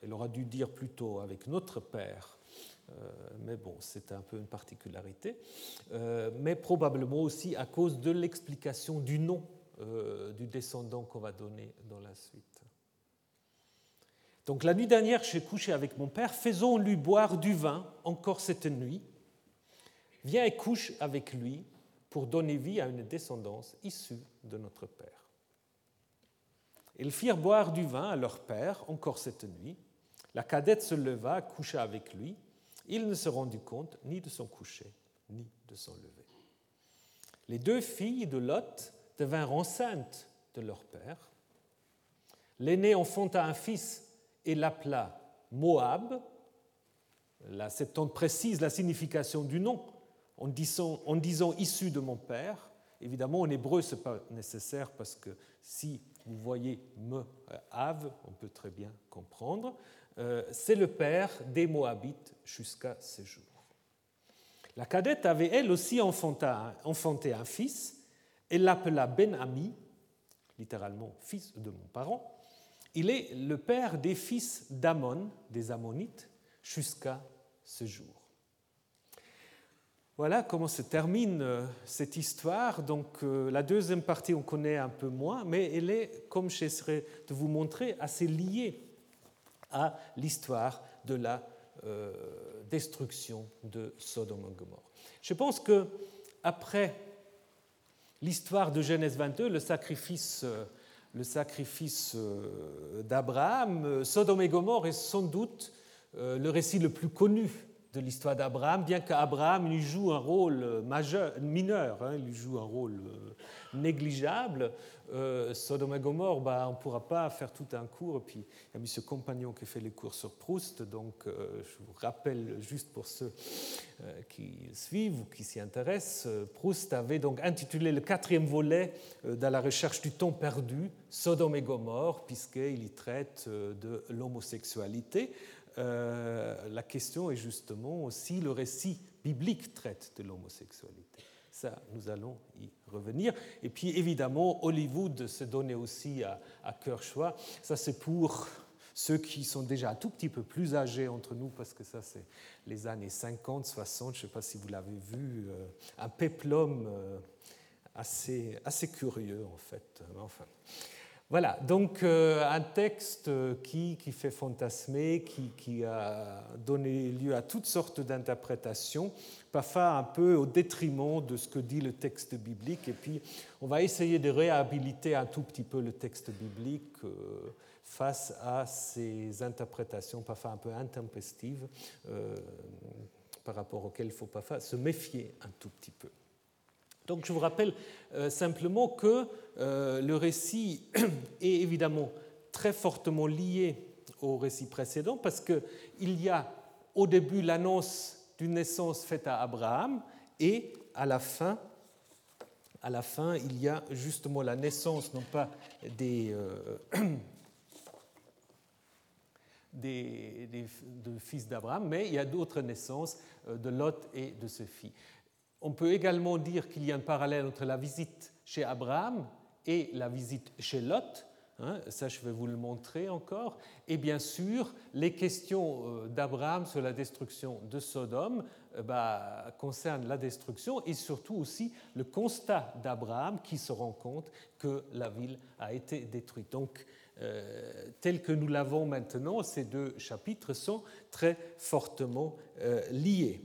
Elle aura dû dire plutôt avec notre père, euh, mais bon, c'est un peu une particularité, euh, mais probablement aussi à cause de l'explication du nom euh, du descendant qu'on va donner dans la suite. Donc la nuit dernière, j'ai couché avec mon père, faisons-lui boire du vin encore cette nuit. Viens et couche avec lui pour donner vie à une descendance issue de notre père. Ils firent boire du vin à leur père encore cette nuit. La cadette se leva, coucha avec lui. Il ne se rendit compte ni de son coucher, ni de son lever. Les deux filles de Lot devinrent enceintes de leur père. L'aîné enfanta un fils et l'appela Moab. La Septante précise la signification du nom en disant, en disant issu de mon père. Évidemment, en hébreu, ce n'est pas nécessaire parce que si vous voyez me, Av, on peut très bien comprendre. Euh, c'est le père des Moabites jusqu'à ce jour. La cadette avait elle aussi enfanté un fils, elle l'appela Ben-Ami, littéralement fils de mon parent. Il est le père des fils d'Amon, des Ammonites, jusqu'à ce jour. Voilà comment se termine euh, cette histoire. Donc euh, la deuxième partie, on connaît un peu moins, mais elle est, comme j'essaierai de vous montrer, assez liée à l'histoire de la euh, destruction de Sodome et Gomorre. Je pense que après l'histoire de Genèse 22, le sacrifice, le sacrifice d'Abraham, Sodome et Gomorre est sans doute le récit le plus connu de l'histoire d'Abraham, bien qu'Abraham lui joue un rôle majeur, mineur, hein, il lui joue un rôle négligeable. Euh, Sodome et Gomorre, bah, on ne pourra pas faire tout un cours. Puis, il y a M. Compagnon qui fait les cours sur Proust. Donc, euh, je vous rappelle, juste pour ceux euh, qui suivent ou qui s'y intéressent, Proust avait donc intitulé le quatrième volet dans la recherche du temps perdu, Sodome et Gomorre, puisqu'il y traite de l'homosexualité. La question est justement aussi le récit biblique traite de l'homosexualité. Ça, nous allons y revenir. Et puis, évidemment, Hollywood se donnait aussi à, à cœur choix. Ça, c'est pour Ceux qui sont déjà un tout petit peu plus âgés entre nous, parce que ça c'est les années 50, 60, je ne sais pas si vous l'avez vu, euh, un péplum euh, assez, assez curieux en fait. Enfin. Voilà, donc euh, un texte qui, qui fait fantasmer, qui, qui, a donné lieu à toutes sortes d'interprétations, parfois un peu au détriment de ce que dit le texte biblique. Et puis, on va essayer de réhabiliter un tout petit peu le texte biblique euh, face à ces interprétations parfois un peu intempestives, euh, par rapport auxquelles il faut parfois se méfier un tout petit peu. Donc je vous rappelle euh, simplement que euh, le récit est évidemment très fortement lié au récit précédent parce qu'il y a au début l'annonce d'une naissance faite à Abraham et à la fin, il y a justement la naissance non pas des, euh, des, fils d'Abraham, mais il y a d'autres naissances de Lot et de filles. On peut également dire qu'il y a un parallèle entre la visite chez Abraham et la visite chez Lot. Hein, ça, je vais vous le montrer encore. Et bien sûr, les questions euh, d'Abraham sur la destruction de Sodome euh, bah, concernent la destruction et surtout aussi le constat d'Abraham qui se rend compte que la ville a été détruite. Donc, euh, tel que nous l'avons maintenant, ces deux chapitres sont très fortement liés.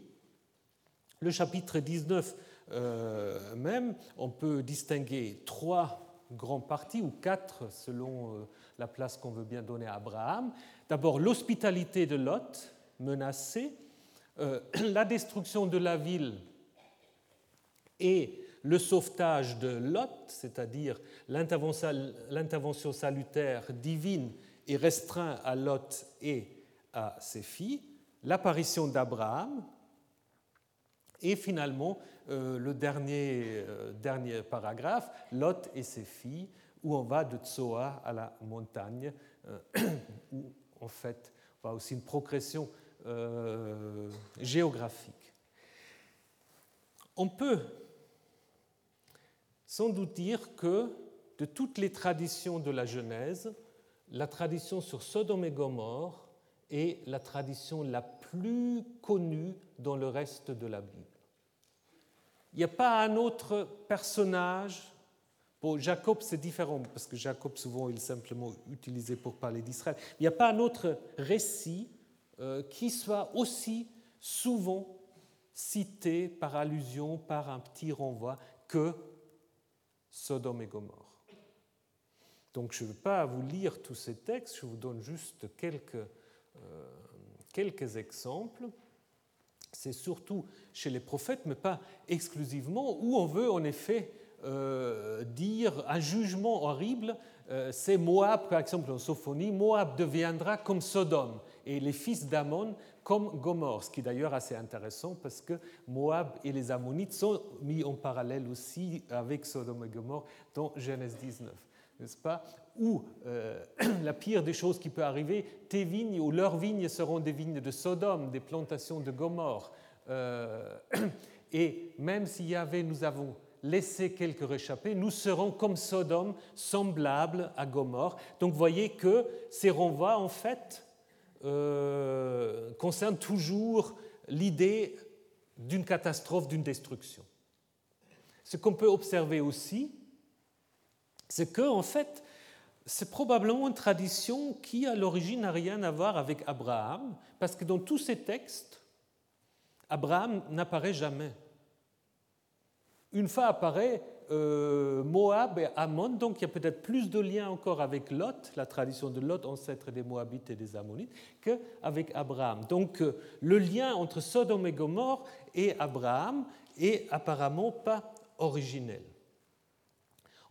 Le chapitre 19 euh, même, on peut distinguer trois grands parties, ou quatre selon euh, la place qu'on veut bien donner à Abraham. D'abord l'hospitalité de Lot, menacée, euh, la destruction de la ville et le sauvetage de Lot, c'est-à-dire l'intervention salutaire divine et restreinte à Lot et à ses filles, l'apparition d'Abraham, et finalement, euh, le dernier, euh, dernier paragraphe, Lot et ses filles, où on va de Tsoa à la montagne, euh, où en fait, on va aussi une progression géographique. On peut sans doute dire que de toutes les traditions de la Genèse, la tradition sur Sodome et Gomorre est la tradition la plus connue dans le reste de la Bible. Il n'y a pas un autre personnage. Pour Jacob, c'est différent, parce que Jacob, souvent, il est simplement utilisé pour parler d'Israël. Il n'y a pas un autre récit euh, qui soit aussi souvent cité par allusion, par un petit renvoi, que Sodome et Gomorre. Donc je ne veux pas vous lire tous ces textes, je vous donne juste quelques, euh, quelques exemples c'est surtout chez les prophètes, mais pas exclusivement, où on veut en effet euh, dire un jugement horrible. Euh, c'est Moab, par exemple en Sophonie, Moab deviendra comme Sodome et les fils d'Amon comme Gomorre, ce qui est d'ailleurs assez intéressant parce que Moab et les Ammonites sont mis en parallèle aussi avec Sodome et Gomorre dans Genèse 19 n'est-ce pas Ou euh, la pire des choses qui peut arriver, tes vignes ou leurs vignes seront des vignes de Sodome, des plantations de Gomorre. Euh, et même s'il y avait, nous avons laissé quelques réchappés, nous serons comme Sodome, semblables à Gomorre. Donc voyez que ces renvois, en fait, euh, concernent toujours l'idée d'une catastrophe, d'une destruction. Ce qu'on peut observer aussi, c'est que, en fait, c'est probablement une tradition qui, à l'origine, n'a rien à voir avec Abraham, parce que dans tous ces textes, Abraham n'apparaît jamais. Une fois apparaît euh, Moab et Ammon, donc il y a peut-être plus de liens encore avec Lot, la tradition de Lot, ancêtre des Moabites et des Ammonites, qu'avec Abraham. Donc euh, le lien entre Sodome et Gomorre et Abraham est apparemment pas originel.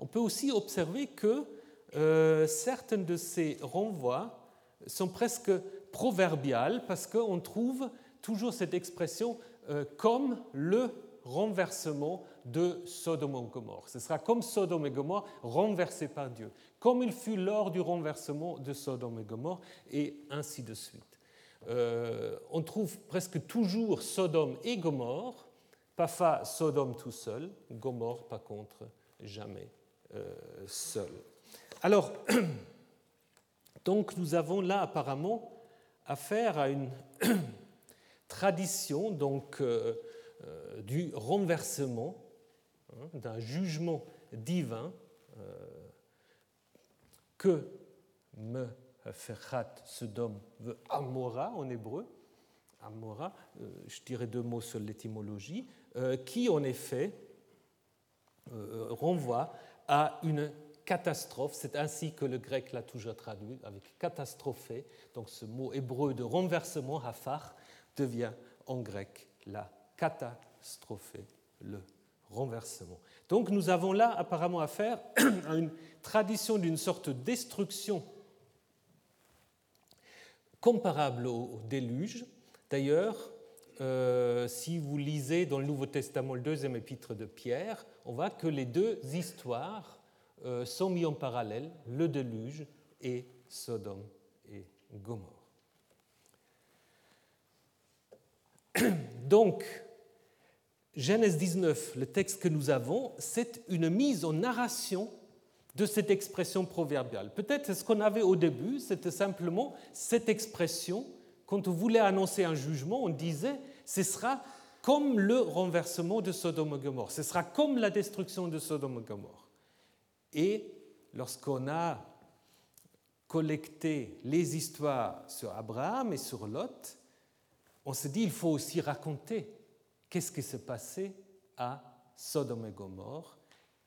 On peut aussi observer que euh, certains de ces renvois sont presque proverbiales parce qu'on trouve toujours cette expression euh, comme le renversement de Sodome et Gomorre. Ce sera comme Sodome et Gomorre renversé par Dieu, comme il fut lors du renversement de Sodome et Gomorre, et ainsi de suite. Euh, on trouve presque toujours Sodome et Gomorre, parfois Sodome tout seul, Gomorre par contre jamais. Euh, seul. Alors, Donc nous avons là apparemment affaire à une tradition donc, euh, euh, du renversement, hein, d'un jugement divin que me ferhat Sodom veut Amora en hébreu, Amora, je dirais deux mots sur l'étymologie, qui en effet renvoie à une catastrophe. C'est ainsi que le grec l'a toujours traduit, avec catastrophé. Donc ce mot hébreu de renversement, hafar, devient en grec la catastrophé, le renversement. Donc nous avons là apparemment affaire à une tradition d'une sorte de destruction comparable au, déluge. D'ailleurs, euh, si vous lisez dans le Nouveau Testament le deuxième épître de Pierre, on voit que les deux histoires euh, sont mis en parallèle, le déluge et Sodome et Gomorre. Donc, Genèse 19, le texte que nous avons, c'est une mise en narration de cette expression proverbiale. Peut-être ce qu'on avait au début, c'était simplement cette expression, quand on voulait annoncer un jugement, on disait, ce sera comme le renversement de Sodome et Gomorre, ce sera comme la destruction de Sodome et Gomorre. Et lorsqu'on a collecté les histoires sur Abraham et sur Lot, on se dit il faut aussi raconter qu'est-ce qui s'est passé à Sodome et Gomorre,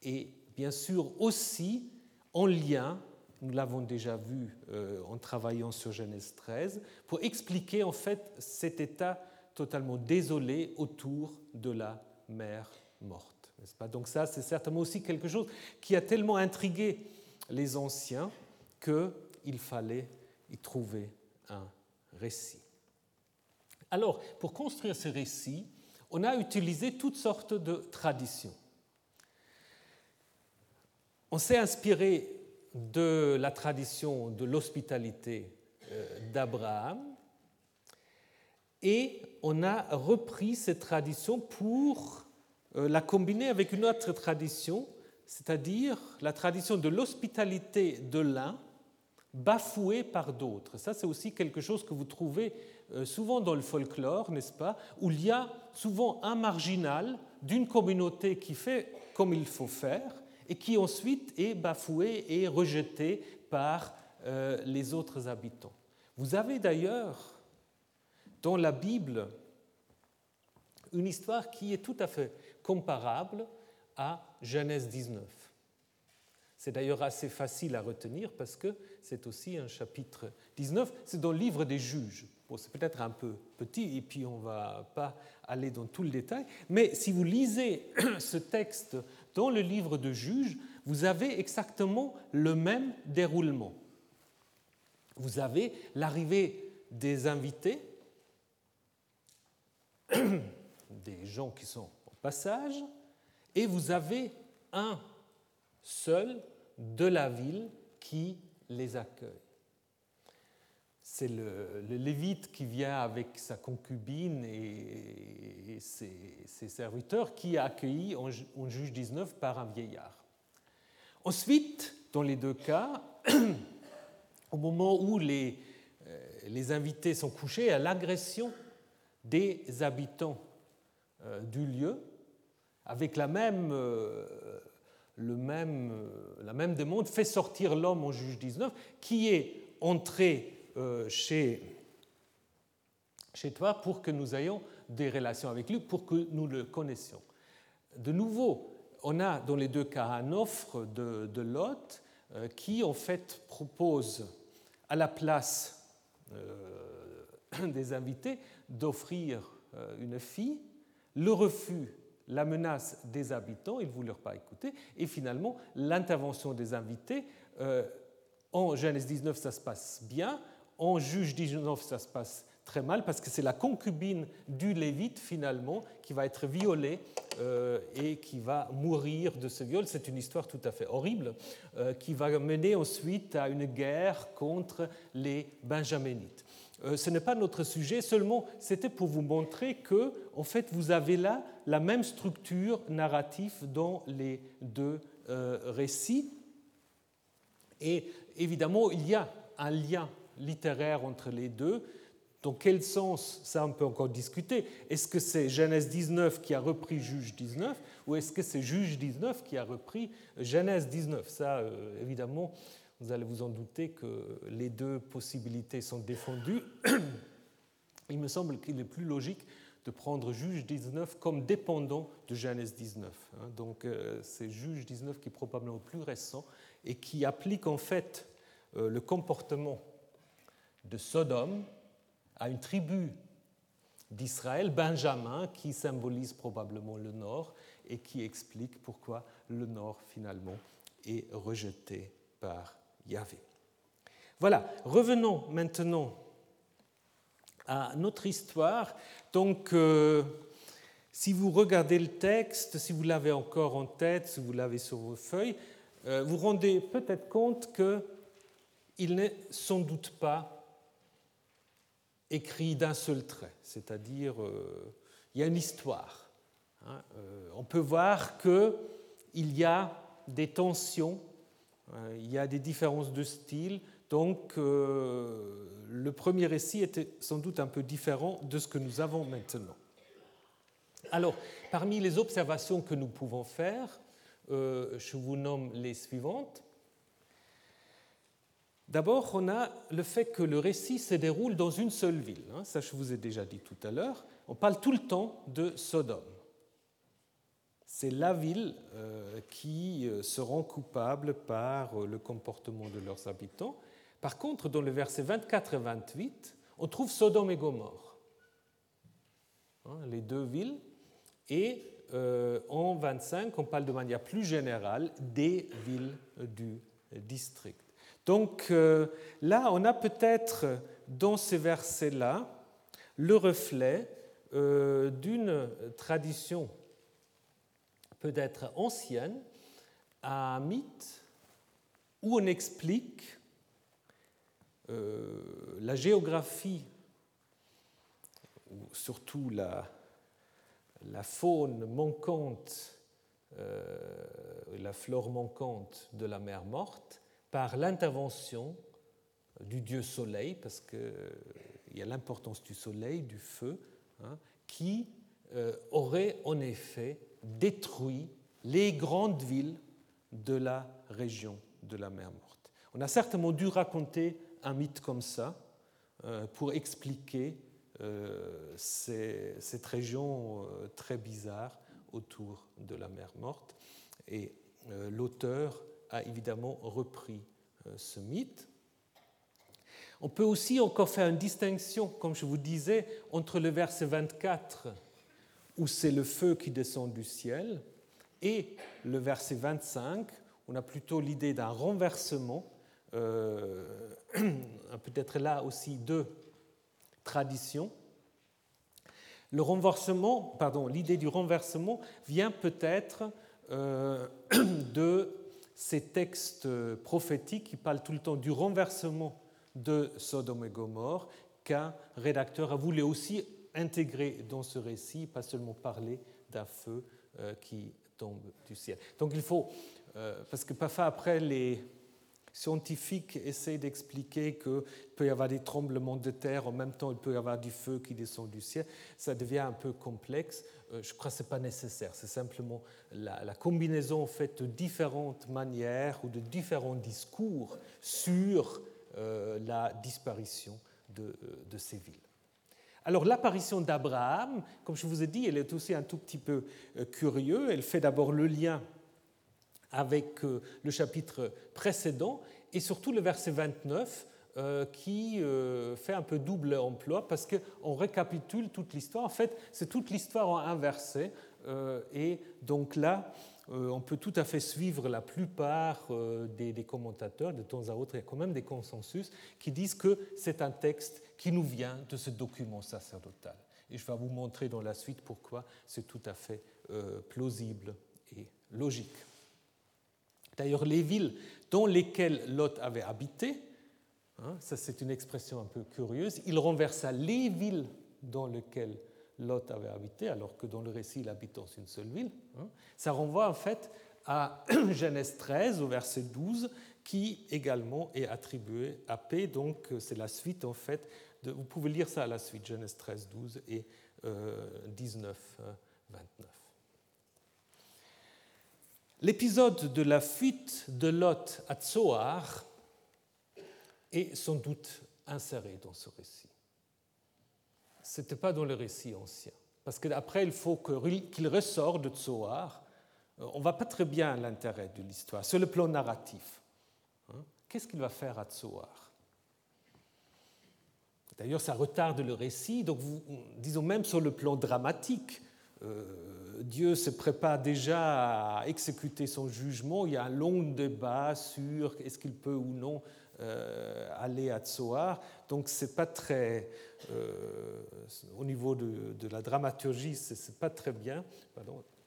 et bien sûr aussi en lien, nous l'avons déjà vu euh, en travaillant sur Genèse 13, pour expliquer en fait cet état totalement désolé autour de la mer morte. Donc ça, c'est certainement aussi quelque chose qui a tellement intrigué les anciens qu'il fallait y trouver un récit. Alors, pour construire ce récit, on a utilisé toutes sortes de traditions. On s'est inspiré de la tradition de l'hospitalité euh, d'Abraham et on a repris cette tradition pour euh, la combiner avec une autre tradition, c'est-à-dire la tradition de l'hospitalité de l'un bafouée par d'autres. Ça, c'est aussi quelque chose que vous trouvez euh, souvent dans le folklore, n'est-ce pas, où il y a souvent un marginal d'une communauté qui fait comme il faut faire et qui ensuite est bafoué et rejeté par euh, les autres habitants. Vous avez d'ailleurs dans la Bible une histoire qui est tout à fait comparable à Genèse 19. C'est d'ailleurs assez facile à retenir parce que c'est aussi un chapitre 19, c'est dans le livre des juges. C'est peut-être un peu petit et puis on ne va pas aller dans tout le détail, mais si vous lisez ce texte dans le livre de juges, vous avez exactement le même déroulement. Vous avez l'arrivée des invités, des gens qui sont passage, et vous avez un seul de la ville qui les accueille. C'est le, Lévite qui vient avec sa concubine et, ses, serviteurs qui est accueilli en, en, juge 19 par un vieillard. Ensuite, dans les deux cas, au moment où les, euh, les invités sont couchés, à l'agression des habitants euh, du lieu, avec la même, euh, euh, la même demande, fait sortir l'homme en juge 19, qui est entré chez, toi pour que nous ayons des relations avec lui, pour que nous le connaissions. De nouveau, on a dans les deux cas un offre de, de Lot qui en fait propose à la place des invités d'offrir une fille. Le refus la menace des habitants, ils ne voulurent pas écouter, et finalement l'intervention des invités. Euh, en Genèse 19, ça se passe bien, en Juge 19, ça se passe très mal, parce que c'est la concubine du Lévite, finalement, qui va être violée euh, et qui va mourir de ce viol. C'est une histoire tout à fait horrible, euh, qui va mener ensuite à une guerre contre les Benjaminites. Euh, ce n'est pas notre sujet, seulement c'était pour vous montrer que, en fait, vous avez là la même structure narrative dans les deux euh, récits. Et évidemment, il y a un lien littéraire entre les deux. Dans quel sens, ça on peut encore discuter. Est-ce que c'est Genèse 19 qui a repris Juge 19 ou est-ce que c'est Juge 19 qui a repris Genèse 19 Ça, euh, évidemment, vous allez vous en douter que les deux possibilités sont défendues. Il me semble qu'il est plus logique de prendre Juge 19 comme dépendant de Genèse 19. Hein. Donc euh, c'est Juge 19 qui est probablement le plus récent et qui applique en fait euh, le comportement de Sodome à une tribu d'Israël, Benjamin, qui symbolise probablement le nord et qui explique pourquoi le nord finalement est rejeté par Yahvé. Voilà, revenons maintenant à notre histoire. Donc, euh, si vous regardez le texte, si vous l'avez encore en tête, si vous l'avez sur vos feuilles, euh, vous rendez peut-être compte qu'il n'est sans doute pas écrit d'un seul trait, c'est-à-dire euh, il y a une histoire. Hein. on peut voir qu'il y a des tensions, il y a des différences de style, donc le premier récit était sans doute un peu différent de ce que nous avons maintenant. Alors, parmi les observations que nous pouvons faire, euh, je vous nomme les suivantes. D'abord, on a le fait que le récit se déroule dans une seule ville. Hein. ça, je vous ai déjà dit tout à l'heure. On parle tout le temps de Sodome. C'est la ville euh, qui euh, se rend coupable par le comportement de leurs habitants. Par contre, dans le verset 24 et 28, on trouve Sodome et Gomorre, hein, les deux villes, et euh, en 25, on parle de manière plus générale des villes du district. Donc euh, là, on a peut-être dans ces versets-là le reflet euh, d'une tradition peut-être ancienne, un mythe, où on explique euh, la géographie, ou surtout la, faune manquante, euh, la flore manquante de la mer morte, par l'intervention du dieu soleil, parce qu'il y a l'importance du soleil, du feu, hein, qui euh, aurait en effet détruit les grandes villes de la région de la mer morte. On a certainement dû raconter un mythe comme ça euh, pour expliquer euh, cette région euh, très bizarre autour de la mer morte. Et l'auteur a évidemment repris ce mythe. On peut aussi encore faire une distinction, comme je vous disais, entre le verset 24, où c'est le feu qui descend du ciel, et le verset 25, on a plutôt l'idée d'un renversement euh, peut-être là aussi deux traditions. Le renversement, pardon, l'idée du renversement vient peut-être euh, de ces textes prophétiques qui parlent tout le temps du renversement de Sodome et Gomorre, qu'un rédacteur a voulu aussi intégrer dans ce récit, pas seulement parler d'un feu euh, qui tombe du ciel. Donc il faut, parce que parfois après les, scientifiques essaient d'expliquer qu'il peut y avoir des tremblements de terre, en même temps il peut y avoir du feu qui descend du ciel, ça devient un peu complexe. Euh, je crois que ce n'est pas nécessaire, c'est simplement la, combinaison faite de différentes manières ou de différents discours sur euh, la disparition euh, de ces villes. Alors l'apparition d'Abraham, comme je vous ai dit, elle est aussi un tout petit peu curieux. Elle fait d'abord le lien avec euh, le chapitre précédent et surtout le verset 29 euh, qui euh, fait un peu double emploi parce qu'on récapitule toute l'histoire. En fait, c'est toute l'histoire en un verset et donc là, on peut tout à fait suivre la plupart des, commentateurs, de temps à autre, il y a quand même des consensus qui disent que c'est un texte qui nous vient de ce document sacerdotal. Et je vais vous montrer dans la suite pourquoi c'est tout à fait plausible et logique. D'ailleurs, les villes dans lesquelles Lot avait habité, hein, ça c'est une expression un peu curieuse, il renversa les villes dans lesquelles Lot avait habité, alors que dans le récit il habite dans une seule ville. Hein. Ça renvoie en fait à Genèse 13 au verset 12 qui également est attribué à P. Donc c'est la suite en fait. Vous pouvez lire ça à la suite, Genèse 13, 12 et 19, 29. L'épisode de la fuite de Lot à Tsoar est sans doute inséré dans ce récit. Ce n'était pas dans le récit ancien. Parce qu'après, il faut qu'il ressorte de Tsoar. Euh, on ne voit pas très bien l'intérêt de l'histoire, sur le plan narratif. Hein. Qu'est-ce qu'il va faire à Tsoar? D'ailleurs, ça retarde le récit, donc disons même sur le plan dramatique, euh, Dieu se prépare déjà à exécuter son jugement. Il y a un long débat sur est-ce qu'il peut ou non euh, aller à Tsoar. Donc, c'est pas très. Euh, au niveau de, la dramaturgie, c'est pas très bien.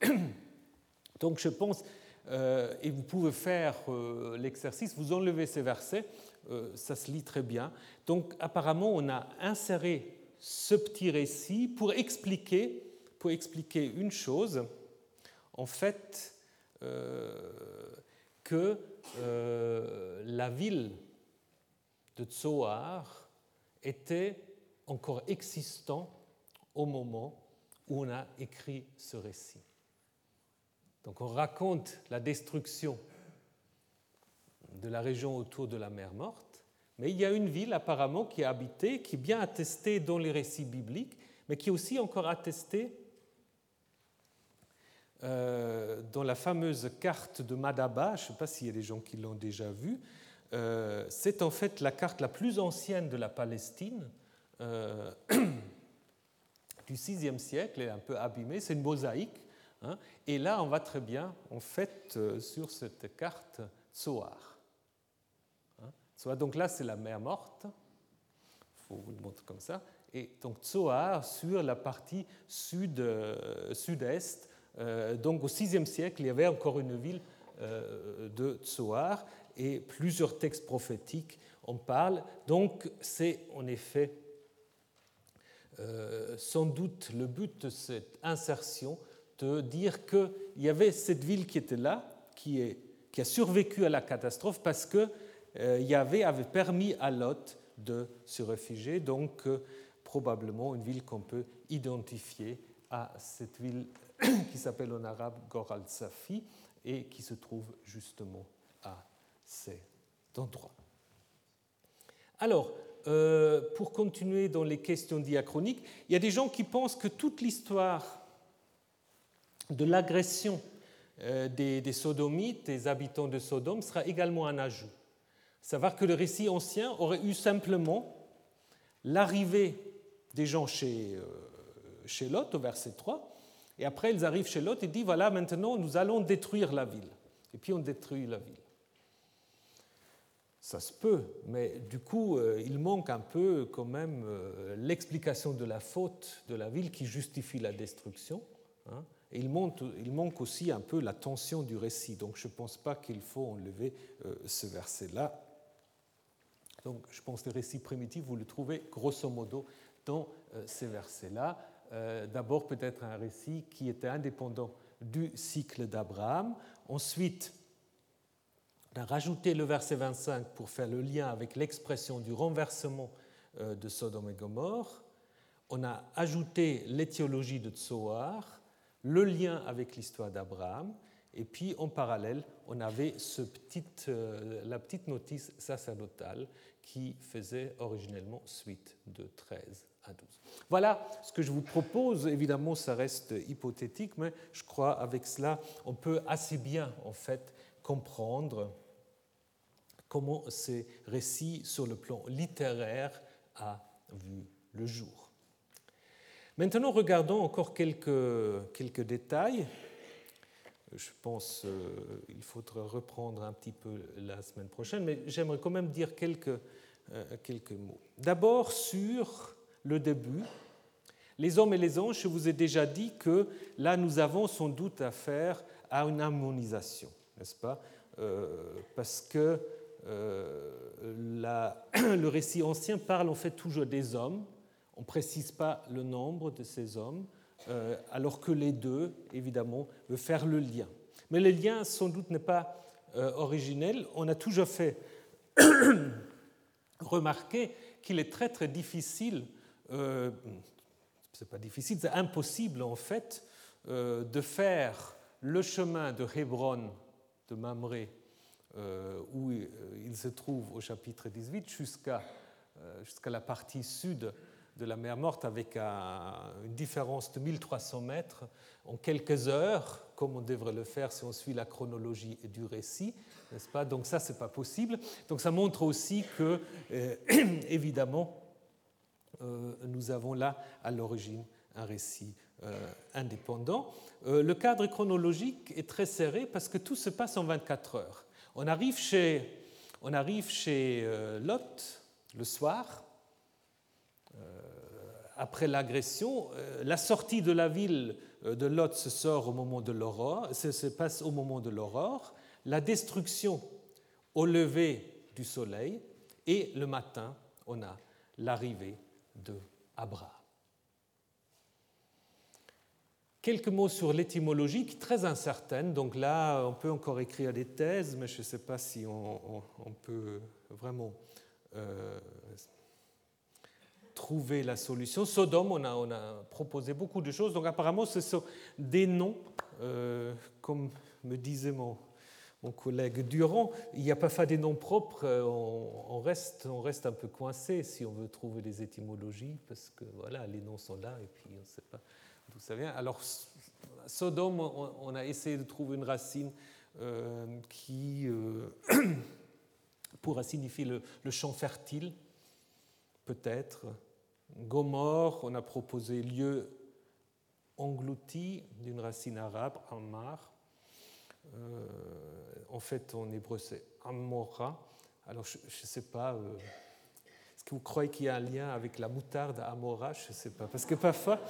Donc, je pense. Et vous pouvez faire l'exercice, vous enlevez ces versets, ça se lit très bien. Donc, apparemment, on a inséré ce petit récit pour expliquer pour expliquer une chose, en fait, euh, que euh, la ville de Tsoar était encore existante au moment où on a écrit ce récit. Donc on raconte la destruction de la région autour de la mer Morte, mais il y a une ville apparemment qui est habitée, qui est bien attestée dans les récits bibliques, mais qui est aussi encore attestée euh, dans la fameuse carte de Madaba, je ne sais pas s'il y a des gens qui l'ont déjà vue, euh, c'est en fait la carte la plus ancienne de la Palestine euh, du VIe siècle, elle est un peu abîmée, c'est une mosaïque. Hein, et là, on va très bien, en fait, sur cette carte Tsoar. Hein, donc là, c'est la mer morte. Il faut vous le montrer comme ça. Et donc Tsoar sur la partie sud-est euh, donc au VIe siècle, il y avait encore une ville euh, de Tsoar et plusieurs textes prophétiques en parlent. Donc c'est en effet euh, sans doute le but de cette insertion de dire qu'il y avait cette ville qui était là, qui, a survécu à la catastrophe parce que Yahvé avait permis à Lot de se réfugier, donc probablement une ville qu'on peut identifier à cette ville qui s'appelle en arabe Gor al-Safi et qui se trouve justement à cet endroit. Alors, euh, pour continuer dans les questions diachroniques, il y a des gens qui pensent que toute l'histoire de l'agression euh, des, sodomites, des habitants de Sodome, sera également un ajout. Savoir que le récit ancien aurait eu simplement l'arrivée des gens chez, euh, chez Lot, au verset 3, et après, ils arrivent chez Lot et disent, voilà, maintenant, nous allons détruire la ville. Et puis on détruit la ville. Ça se peut, mais du coup, euh, il manque un peu quand même l'explication de la faute de la ville qui justifie la destruction. Hein. Il manque, aussi un peu la tension du récit. Donc je ne pense pas qu'il faut enlever euh, ce verset-là. Donc je pense que le récit primitif, vous le trouvez grosso modo dans ces versets-là. Euh, d'abord peut-être un récit qui était indépendant du cycle d'Abraham. Ensuite, on a rajouté le verset 25 pour faire le lien avec l'expression du renversement euh, de Sodome et Gomorre. On a ajouté l'étiologie de Tsoar, le lien avec l'histoire d'Abraham, et puis en parallèle, on avait euh, la petite notice sacerdotale qui faisait originellement suite de 13 voilà ce que je vous propose. Évidemment, ça reste hypothétique, mais je crois avec cela, on peut assez bien en fait comprendre comment ces récits sur le plan littéraire a vu le jour. Maintenant, regardons encore quelques, quelques détails. Je pense qu'il faudra reprendre un petit peu la semaine prochaine, mais j'aimerais quand même dire quelques, euh, quelques mots. D'abord sur le début. Les hommes et les anges, je vous ai déjà dit que là, nous avons sans doute affaire à une harmonisation, n'est-ce pas? Euh, Parce que euh, le récit ancien parle en fait toujours des hommes, on ne précise pas le nombre de ces hommes, euh, alors que les deux, évidemment, veulent faire le lien. Mais le lien, sans doute, n'est pas originel, on a toujours fait remarquer qu'il est très très difficile, euh, c'est pas difficile, c'est impossible en fait, de faire le chemin de Hébron, de Mamré, où il se trouve au chapitre 18, jusqu'à jusqu'à la partie sud de la mer Morte avec une différence de 1300 mètres en quelques heures, comme on devrait le faire si on suit la chronologie du récit, n'est-ce pas? Donc ça, c'est pas possible. Donc ça montre aussi que, euh, évidemment, euh, nous avons là à l'origine un récit euh, indépendant. le cadre chronologique est très serré parce que tout se passe en 24 heures. On arrive chez, on arrive chez Lot le soir, après l'agression, euh, la sortie de la ville euh, de Lot se sort au moment de l'aurore, se passe au moment de l'aurore, la destruction au lever du soleil, et le matin, on a l'arrivée de Abraham. Quelques mots sur l'étymologie, très incertaine. Donc là, on peut encore écrire des thèses, mais je ne sais pas si on, peut vraiment euh, trouver la solution. Sodome, on a, proposé beaucoup de choses. Donc apparemment, ce sont des noms, euh, comme me disait mon, collègue Durand, il n'y a pas fait des noms propres, euh, on, reste, on reste un peu coincé si on veut trouver des étymologies, parce que voilà, les noms sont là et puis on ne sait pas d'où ça vient. Alors, Sodome, on, a essayé de trouver une racine euh, qui pourra signifier le champ fertile, peut-être. Gomorre, on a proposé lieu englouti d'une racine arabe, Ammar. Euh, en fait, en hébreu, c'est Amora. Alors, je ne sais pas, euh, est-ce que vous croyez qu'il y a un lien avec la moutarde Amora Je ne sais pas. Parce que parfois,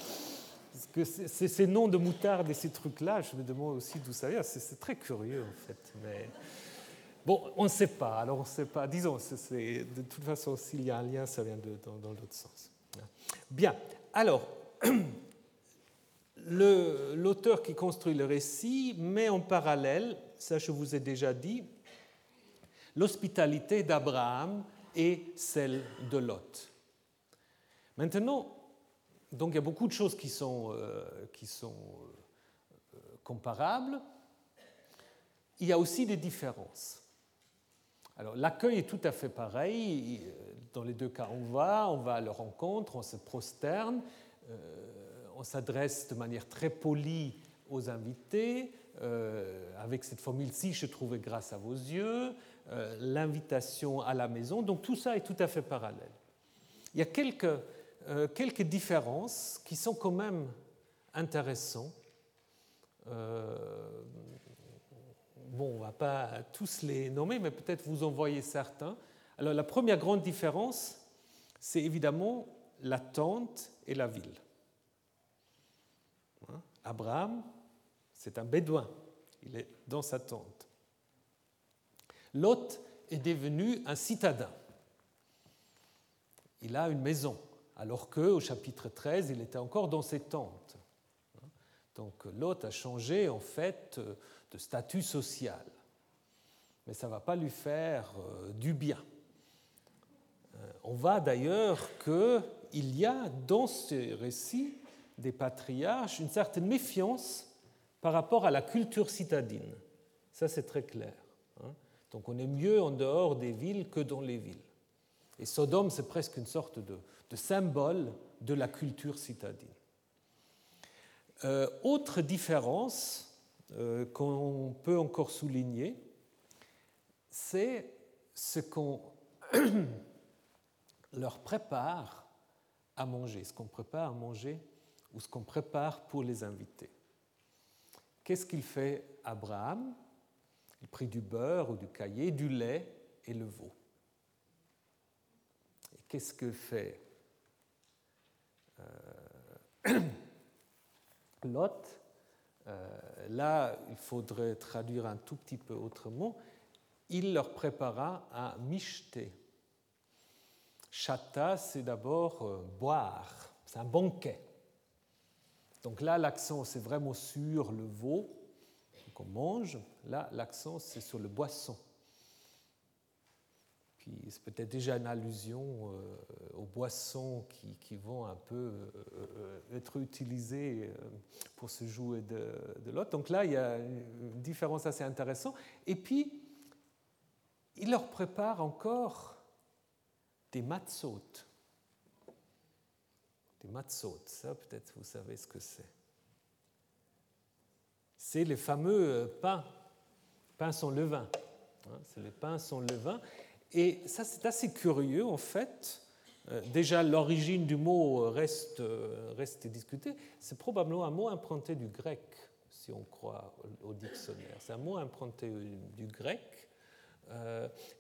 ces noms de moutarde et ces trucs-là, je me demande aussi d'où ça vient. C'est très curieux, en fait. Mais bon, on ne sait pas. Alors, on ne sait pas. Disons, de toute façon, s'il y a un lien, ça vient dans, dans l'autre sens. Bien, alors, l'auteur qui construit le récit met en parallèle, ça je vous ai déjà dit, l'hospitalité d'Abraham et celle de Lot. Maintenant, donc il y a beaucoup de choses qui sont, euh, euh, comparables. Il y a aussi des différences. Alors l'accueil est tout à fait pareil. Dans les deux cas, on va, on va à leur rencontre, on se prosterne, euh, on s'adresse de manière très polie aux invités, euh, avec cette formule-ci, je trouvais grâce à vos yeux, euh, l'invitation à la maison. Donc tout ça est tout à fait parallèle. Il y a quelques, quelques différences qui sont quand même intéressantes bon, on ne va pas tous les nommer, mais peut-être vous en voyez certains. Alors la première grande différence, c'est évidemment la tente et la ville. Hein? Abraham, c'est un bédouin, il est dans sa tente. Lot est devenu un citadin. Il a une maison, alors qu'au chapitre 13, il était encore dans ses tentes. Donc Lot a changé en fait de statut social. Mais ça ne va pas lui faire euh, du bien. Euh, on voit d'ailleurs qu'il y a dans ce récit des patriarches une certaine méfiance par rapport à la culture citadine. Ça, c'est très clair. Hein. Donc on est mieux en dehors des villes que dans les villes. Et Sodome, c'est presque une sorte de, symbole de la culture citadine. Euh, autre différence, qu'on peut encore souligner, c'est ce qu'on leur prépare à manger, ce qu'on prépare à manger ou ce qu'on prépare pour les invités. Qu'est-ce qu'il fait Abraham? Il prit du beurre ou du caillé, du lait et le veau. Qu'est-ce que fait euh, Lot? euh, là, il faudrait traduire un tout petit peu autrement. Il leur prépara un michté. Chata, c'est d'abord euh, boire, c'est un banquet. Donc là, l'accent, c'est vraiment sur le veau, Donc on mange, là l'accent c'est sur le boisson. C'est peut-être déjà une allusion aux boissons qui, vont un peu être utilisées pour se jouer de, l'autre. Donc là il y a une différence assez intéressante. Et puis il leur prépare encore des matzot. Des matzot, ça peut-être vous savez ce que c'est. C'est les fameux euh, pains, pains sans levain. Hein, c'est les pains sans levain. Et ça, c'est assez curieux, en fait. Euh, déjà, l'origine du mot reste, euh, reste discutée. C'est probablement un mot emprunté du grec, si on croit au dictionnaire. C'est un mot emprunté du grec.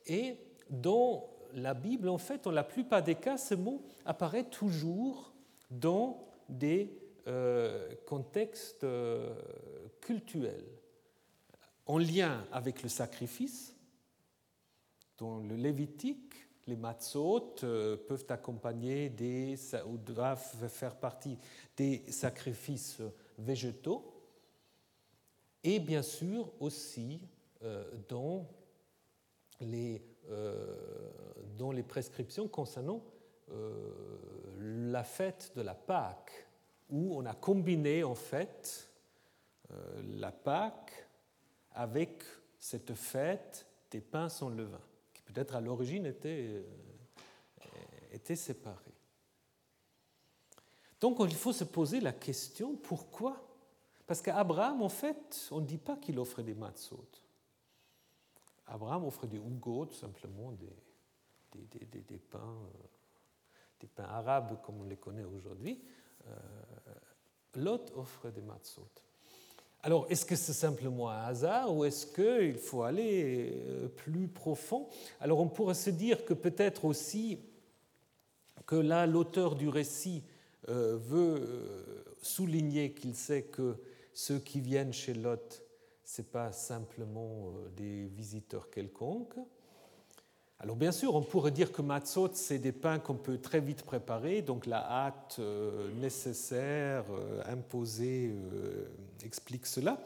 Et dans la Bible, en fait, dans la plupart des cas, ce mot apparaît toujours dans des euh, contextes euh, cultuels, en lien avec le sacrifice. Dans le Lévitique, les matzot euh, peuvent accompagner des, ou doivent faire partie des sacrifices végétaux, et bien sûr aussi dans les, dans les prescriptions concernant la fête de la Pâque, où on a combiné en fait euh, la Pâque avec cette fête des pains sans levain, peut-être à l'origine était, euh, était séparée. Donc il faut se poser la question pourquoi? Parce qu'Abraham, en fait, on ne dit pas qu'il offrait des matzot. Abraham offrait des ougots, simplement des, des, des, pains, euh, des pains arabes comme on les connaît aujourd'hui. Euh, Lot offre des matzot. Alors, est-ce que c'est simplement un hasard ou est-ce qu'il faut aller euh, plus profond? Alors, on pourrait se dire que peut-être aussi que là, l'auteur du récit euh, veut souligner qu'il sait que ceux qui viennent chez Lot, ce n'est pas simplement des visiteurs quelconques, alors bien sûr, on pourrait dire que matzot, c'est des pains qu'on peut très vite préparer, donc la hâte euh, nécessaire, euh, imposée, euh, explique cela.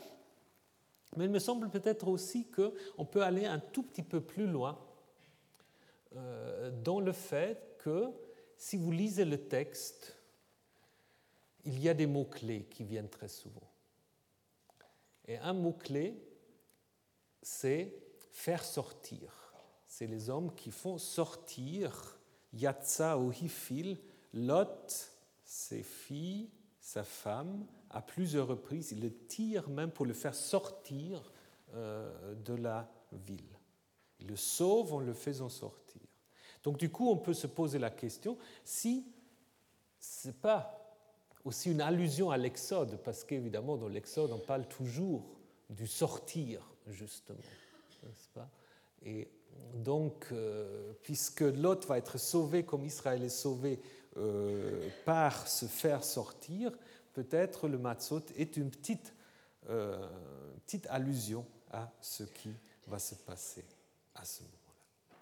Mais il me semble peut-être aussi qu'on peut aller un tout petit peu plus loin dans le fait que si vous lisez le texte, il y a des mots-clés qui viennent très souvent. Et un mot-clé, c'est faire sortir c'est les hommes qui font sortir Yatsa ou Hifil, Lot, ses filles, sa femme, à plusieurs reprises. Il le tire même pour le faire sortir euh, de la ville. Il le sauve en le faisant sortir. Donc du coup, on peut se poser la question si ce n'est pas aussi une allusion à l'Exode, parce qu'évidemment, dans l'Exode, on parle toujours du sortir, justement. Pas? Et donc, euh, puisque Lot va être sauvé comme Israël est sauvé euh, par se faire sortir, peut-être le Matzot est une petite, euh, petite allusion à ce qui va se passer à ce moment-là.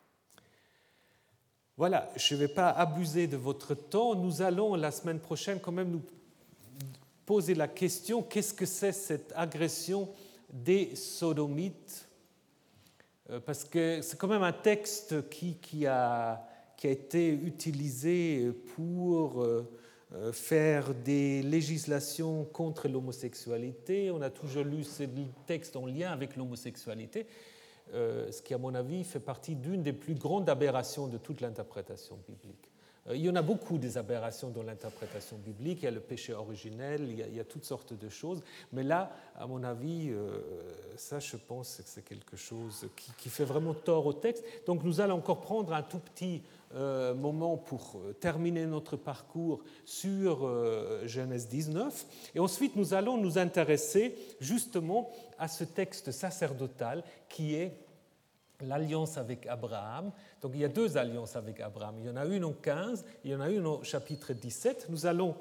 Voilà, je ne vais pas abuser de votre temps. Nous allons la semaine prochaine quand même nous poser la question qu'est-ce que c'est cette agression des sodomites parce que c'est quand même un texte qui, qui, a, qui, a, été utilisé pour euh, euh, faire des législations contre l'homosexualité. On a toujours lu ce texte en lien avec l'homosexualité, ce qui, à mon avis, fait partie d'une des plus grandes aberrations de toute l'interprétation biblique. Euh, il y en a beaucoup des aberrations dans l'interprétation biblique. Il y a le péché originel, il y a, toutes sortes de choses. Mais là, à mon avis, euh, ça, je pense que c'est quelque chose qui, fait vraiment tort au texte. Donc nous allons encore prendre un tout petit euh, moment pour terminer notre parcours sur Genèse 19. Et ensuite, nous allons nous intéresser justement à ce texte sacerdotal qui est l'alliance avec Abraham. Donc il y a deux alliances avec Abraham. Il y en a une en 15, il y en a une au chapitre 17. Nous allons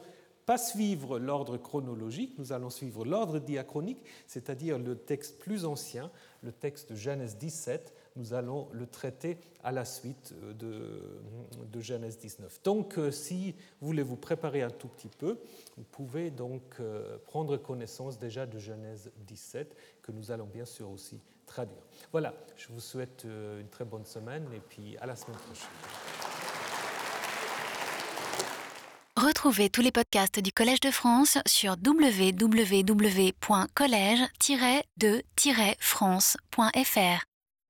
pas suivre l'ordre chronologique, nous allons suivre l'ordre diachronique, c'est-à-dire le texte plus ancien, le texte de Genèse 17, nous allons le traiter à la suite de, de Genèse 19. Donc, si vous voulez vous préparer un tout petit peu, vous pouvez donc prendre connaissance déjà de Genèse 17, que nous allons bien sûr aussi traduire. Voilà, je vous souhaite une très bonne semaine et puis à la semaine prochaine. Retrouvez tous les podcasts du Collège de France sur www.collège-de-france.fr.